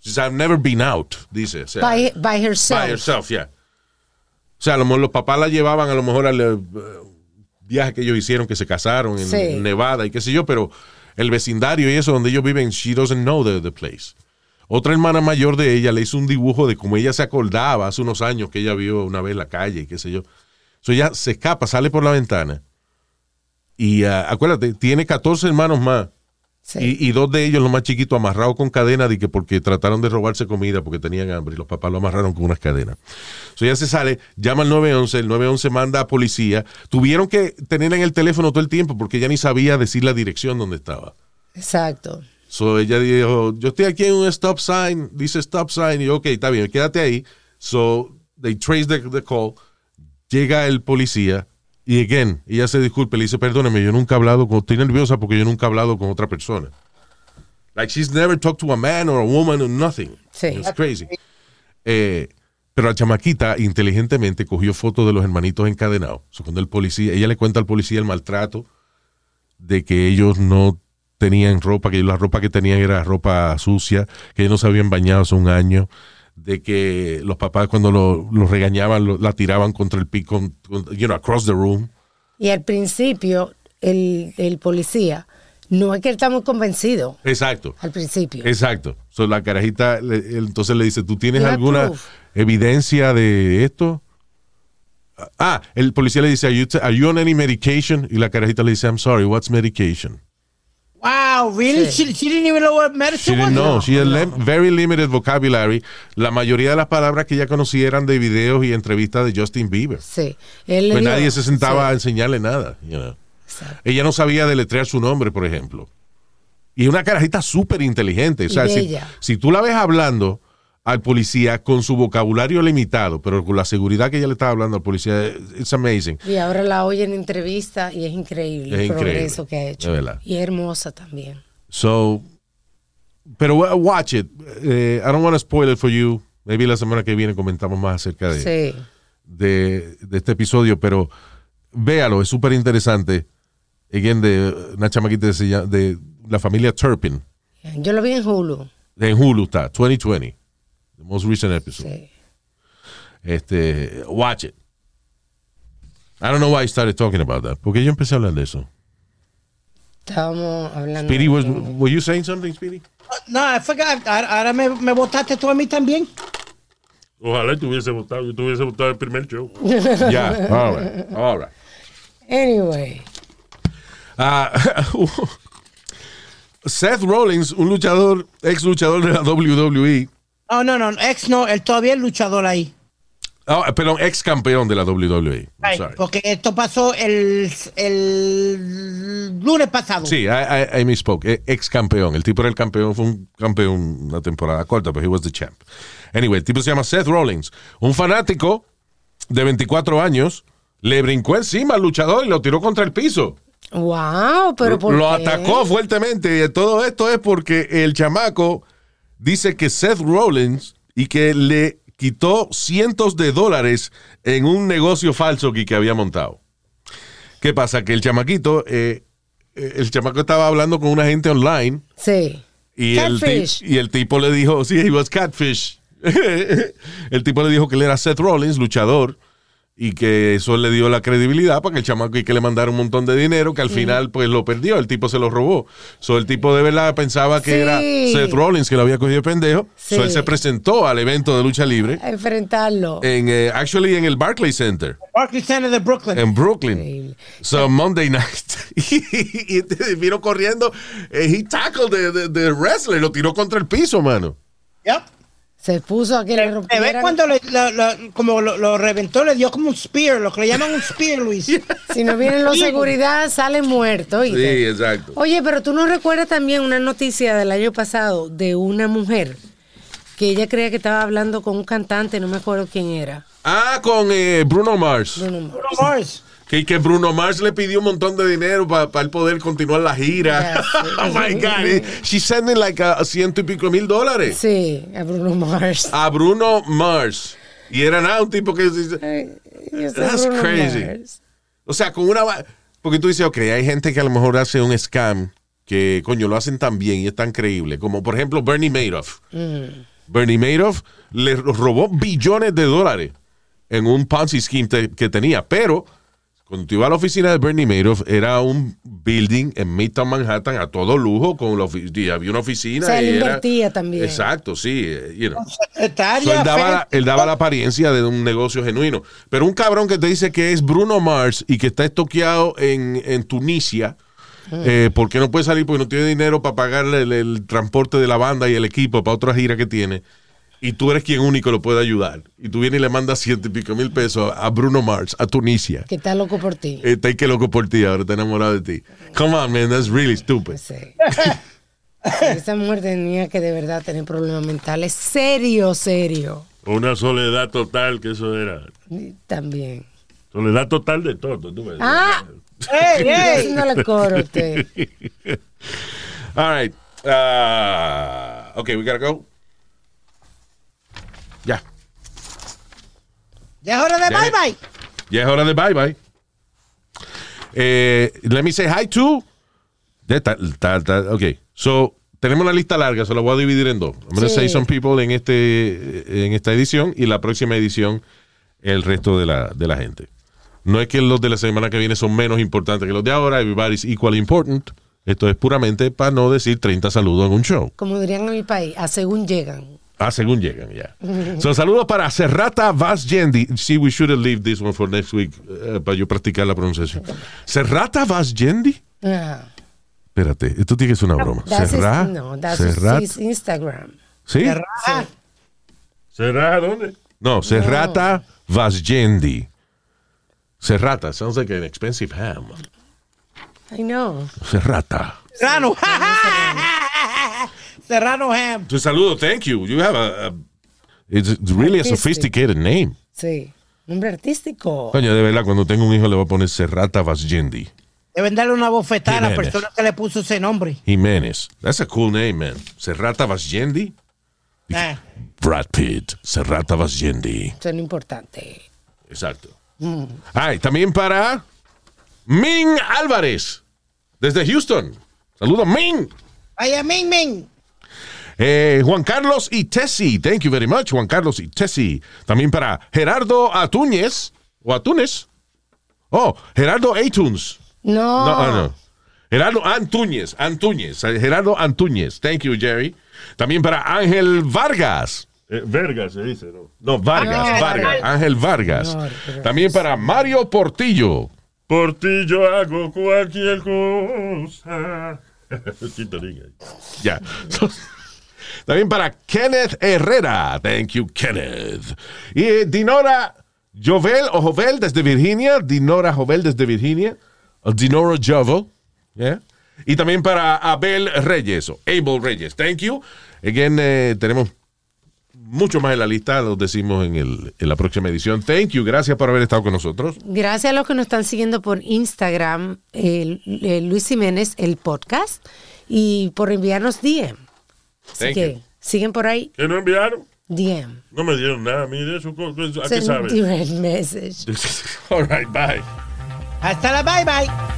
She says, I've never been out, dice. O sea, By, by herself. By herself, yeah. O sea, a lo mejor los papás la llevaban a lo mejor al eh, viaje que ellos hicieron, que se casaron en, Sí. en Nevada y qué sé yo, pero el vecindario y eso donde ellos viven, she doesn't know the, the place. Otra hermana mayor de ella le hizo un dibujo de cómo ella se acordaba hace unos años que ella vio una vez la calle y qué sé yo. So ella se escapa, sale por la ventana y ah, acuérdate, tiene 14 hermanos más. Sí. Y, y dos de ellos, los más chiquitos, amarrados con cadenas de que porque trataron de robarse comida porque tenían hambre y los papás lo amarraron con unas cadenas. So ella se sale, llama al 911, el 911 manda a policía. Tuvieron que tener en el teléfono todo el tiempo porque ella ni sabía decir la dirección donde estaba. Exacto. So ella dijo, yo estoy aquí en un stop sign, dice stop sign, y ok, está bien, quédate ahí. So they trace the, the call, llega el policía, y again, ella se disculpa, le dice, perdóneme, yo nunca he hablado con, estoy nerviosa porque yo nunca he hablado con otra persona. Like she's never talked to a man or a woman or nothing. Sí. It's crazy. Eh, pero la chamaquita inteligentemente cogió fotos de los hermanitos encadenados. So, cuando el policía, ella le cuenta al policía el maltrato de que ellos no tenían ropa, que la ropa que tenían era ropa sucia, que ellos no se habían bañado hace un año, de que los papás cuando lo- los regañaban lo- la tiraban contra el pico, you know, across the room. Y al principio, el, el policía, no es que él está muy convencido Exacto. al principio. Exacto. So, la carajita, le- entonces le dice, ¿tú tienes alguna proof. evidencia de esto? Ah, el policía le dice, are you, are you on any medication? Y la carajita le dice, I'm sorry, what's medication? Wow, really? Sí. She, she didn't even know what She medicine was? didn't know. She had lim- very limited vocabulary. La mayoría de las palabras que ella conocía eran de videos y entrevistas de Justin Bieber. Sí. Él Pues nadie se sentaba a enseñarle nada. you know. Ella no sabía deletrear su nombre, por ejemplo. Y es una carajita súper inteligente. O sea, si tú la ves hablando al policía con su vocabulario limitado, pero con la seguridad que ella le estaba hablando al policía, it's amazing. Y ahora la oye en entrevista y es increíble Es el increíble, progreso que ha hecho. Y hermosa también. So, pero wa- watch it. Eh, I don't want to spoil it for you. Maybe la semana que viene comentamos más acerca de, Sí. de, de este episodio, pero véalo, es súper interesante. Again, de una chamaquita de, de la familia Turpin. Yo lo vi en Hulu. En Hulu está, 2020. The most recent episode. Sí. Este, watch it. I don't know why I started talking about that. Porque yo empecé a hablar de eso. Estábamos hablando. Speedy, was, de- were you saying something, Speedy? No, I forgot. Ahora me, me votaste tú a mí también. Ojalá te hubiese votado. Yo te hubiese votado el primer show. Yeah, all right, all right. Anyway. Ah, Seth Rollins, un luchador, ex luchador de la WWE, No, no, no. Ex no. Él todavía es luchador ahí. oh, perdón, ex campeón de la WWE. Ay, porque esto pasó el, el lunes pasado. Sí, I, I, I misspoke. Eh, Ex campeón. El tipo era el campeón, fue un campeón una temporada corta, pero he was the champ. Anyway, el tipo se llama Seth Rollins. Un fanático de 24 años le brincó encima al luchador y lo tiró contra el piso. Wow, pero ¿por lo qué? atacó fuertemente. Y todo esto es porque el chamaco dice que Seth Rollins y que le quitó cientos de dólares en un negocio falso que, que había montado. ¿Qué pasa? Que el chamaquito, eh, eh, el chamaco estaba hablando con una gente online Sí. y el, y el tipo le dijo, sí, he was catfish. el tipo le dijo que él era Seth Rollins, luchador, y que eso le dio la credibilidad para que el chamaco y que le mandara un montón de dinero, que al final pues lo perdió, el tipo se lo robó. So, el tipo de verdad pensaba que Sí. era Seth Rollins que lo había cogido de pendejo. Sí. So, él se presentó al evento de lucha libre A enfrentarlo. en, eh, actually en el Barclays Center Barclays Center de Brooklyn. en Brooklyn. Increíble. So Monday night. y, y vino corriendo. eh, he tackled the, the- the wrestler, lo tiró contra el piso, mano. Yep. Se puso a que le ¿Te ves rompieran. cuando le, lo- lo- como lo, lo reventó? Le dio como un spear, lo que le llaman un spear, Luis. Si no vienen los seguridad, sale muerto. Sí, exacto. Oye, pero tú no recuerdas también una noticia del año pasado de una mujer que ella creía que estaba hablando con un cantante, no me acuerdo quién era. Ah, con eh, Bruno Mars. Bruno Mars. Bruno Mars. Que, que Bruno Mars le pidió un montón de dinero para él poder continuar la gira. Oh my God. eh, She's sending like a, ciento y pico mil dólares Sí, a Bruno Mars. a Bruno Mars. Y era nada, un tipo que. Sé That's Bruno crazy. Mars. O sea, con una. Porque tú dices, ok, hay gente que a lo mejor hace un scam que, coño, lo hacen tan bien y es tan creíble. Como por ejemplo Bernie Madoff. Bernie Madoff le robó billones de dólares en un Ponzi scheme que tenía. Pero cuando tú ibas a la oficina de Bernie Madoff, era un building en Midtown Manhattan a todo lujo. con la ofi- y había una oficina. O sea, él y era- invertía también. Exacto, sí. eh, you know. So, Secretaria, él, daba la, Fed- él daba la apariencia de un negocio genuino. Pero un cabrón que te dice que es Bruno Mars y que está estoqueado en, en Tunisia, eh, ¿por qué no puede salir? Porque no tiene dinero para pagarle el, el transporte de la banda y el equipo para otra gira que tiene. Y tú eres quien único lo puede ayudar. Y tú vienes y le mandas ciento y pico mil pesos a Bruno Mars, a Tunisia. Que está loco por ti. Está ahí que loco por ti, ahora está enamorado de ti. Come on, man, that's really stupid. Sí. Esa mujer tenía que de verdad tener problemas mentales. Serio, serio. Una soledad total, que eso era. También. Soledad total de todo. tú ves. Ah, ¡Ey, ey! haciéndole coro a usted. All right. Uh, okay, we gotta go. Ya. Ya es hora de Ya bye es- bye. Ya es hora de bye bye. Eh, let me say hi to. De ta- ta- ta- ok, so tenemos una lista larga, se la voy a dividir en dos. I'm going to Sí. say some people en, este, en esta edición y la próxima edición el resto de la, de la gente. No es que los de la semana que viene son menos importantes que los de ahora, everybody's equally important. Esto es puramente para no decir 30 saludos en un show. Como dirían en mi país, a según llegan. Ah, según llegan, ya. So, saludos para Serrata Vasgendi. Sí, we should have leave this one for next week eh, para yo practicar la pronunciación. Serrata Vasgendi. Ah, Espérate, esto tiene que ser una broma. that's his- Serra. no, that's Serrat- his Instagram. ¿Sí? Ah, ¿Será dónde? No, Serrata Vasgendi. Serrata, sounds like an expensive ham. I know. Serrata. Serrano. Serrano Ham. Tu saludo, thank you. You have a, a- it's really a sophisticated name. Sí. Nombre artístico. Coño, de verdad, cuando tengo un hijo le voy a poner Serrata Vasgendi. Deben darle una bofetada a la persona que le puso ese nombre. Jiménez. That's a cool name, man. Serrata Vasgendi. Ah, Brad Pitt. Serrata Vasgendi. Lo importante. Exacto. Ah, y también para Ming Álvarez, desde Houston. Saludos, Ming. Vaya, Ming Ming. Eh, Juan Carlos y Tessie, thank you very much, Juan Carlos y Tessie. También para Gerardo Atúñez, o Atúnez. Oh, Gerardo Atunes. No. No, ah, no. Gerardo Antúñez, Antúñez, eh, Gerardo Antúñez. Thank you, Jerry. También para Ángel Vargas. Eh, verga se dice, ¿no? No, Vargas, No, Vargas. Ángel Vargas. No, También para Mario Portillo. Por ti yo hago cualquier cosa. Ya. También para Kenneth Herrera. Thank you, Kenneth. Y Dinora Jovel o Jovel desde Virginia. Dinora Jovel desde Virginia. O Dinora Jovel. Yeah. Y también para Abel Reyes o Abel Reyes. Thank you. Again, eh, tenemos mucho más en la lista. Lo decimos en, el, en la próxima edición. Thank you. Gracias por haber estado con nosotros. Gracias a los que nos están siguiendo por Instagram, Luis Jiménez, el podcast, y por enviarnos DM. Así Thank que you. siguen por ahí, ¿Qué no enviaron? DM. No me dieron nada, mire, eso, ¿a qué Send sabe? direct message. All right, bye. Hasta la bye bye.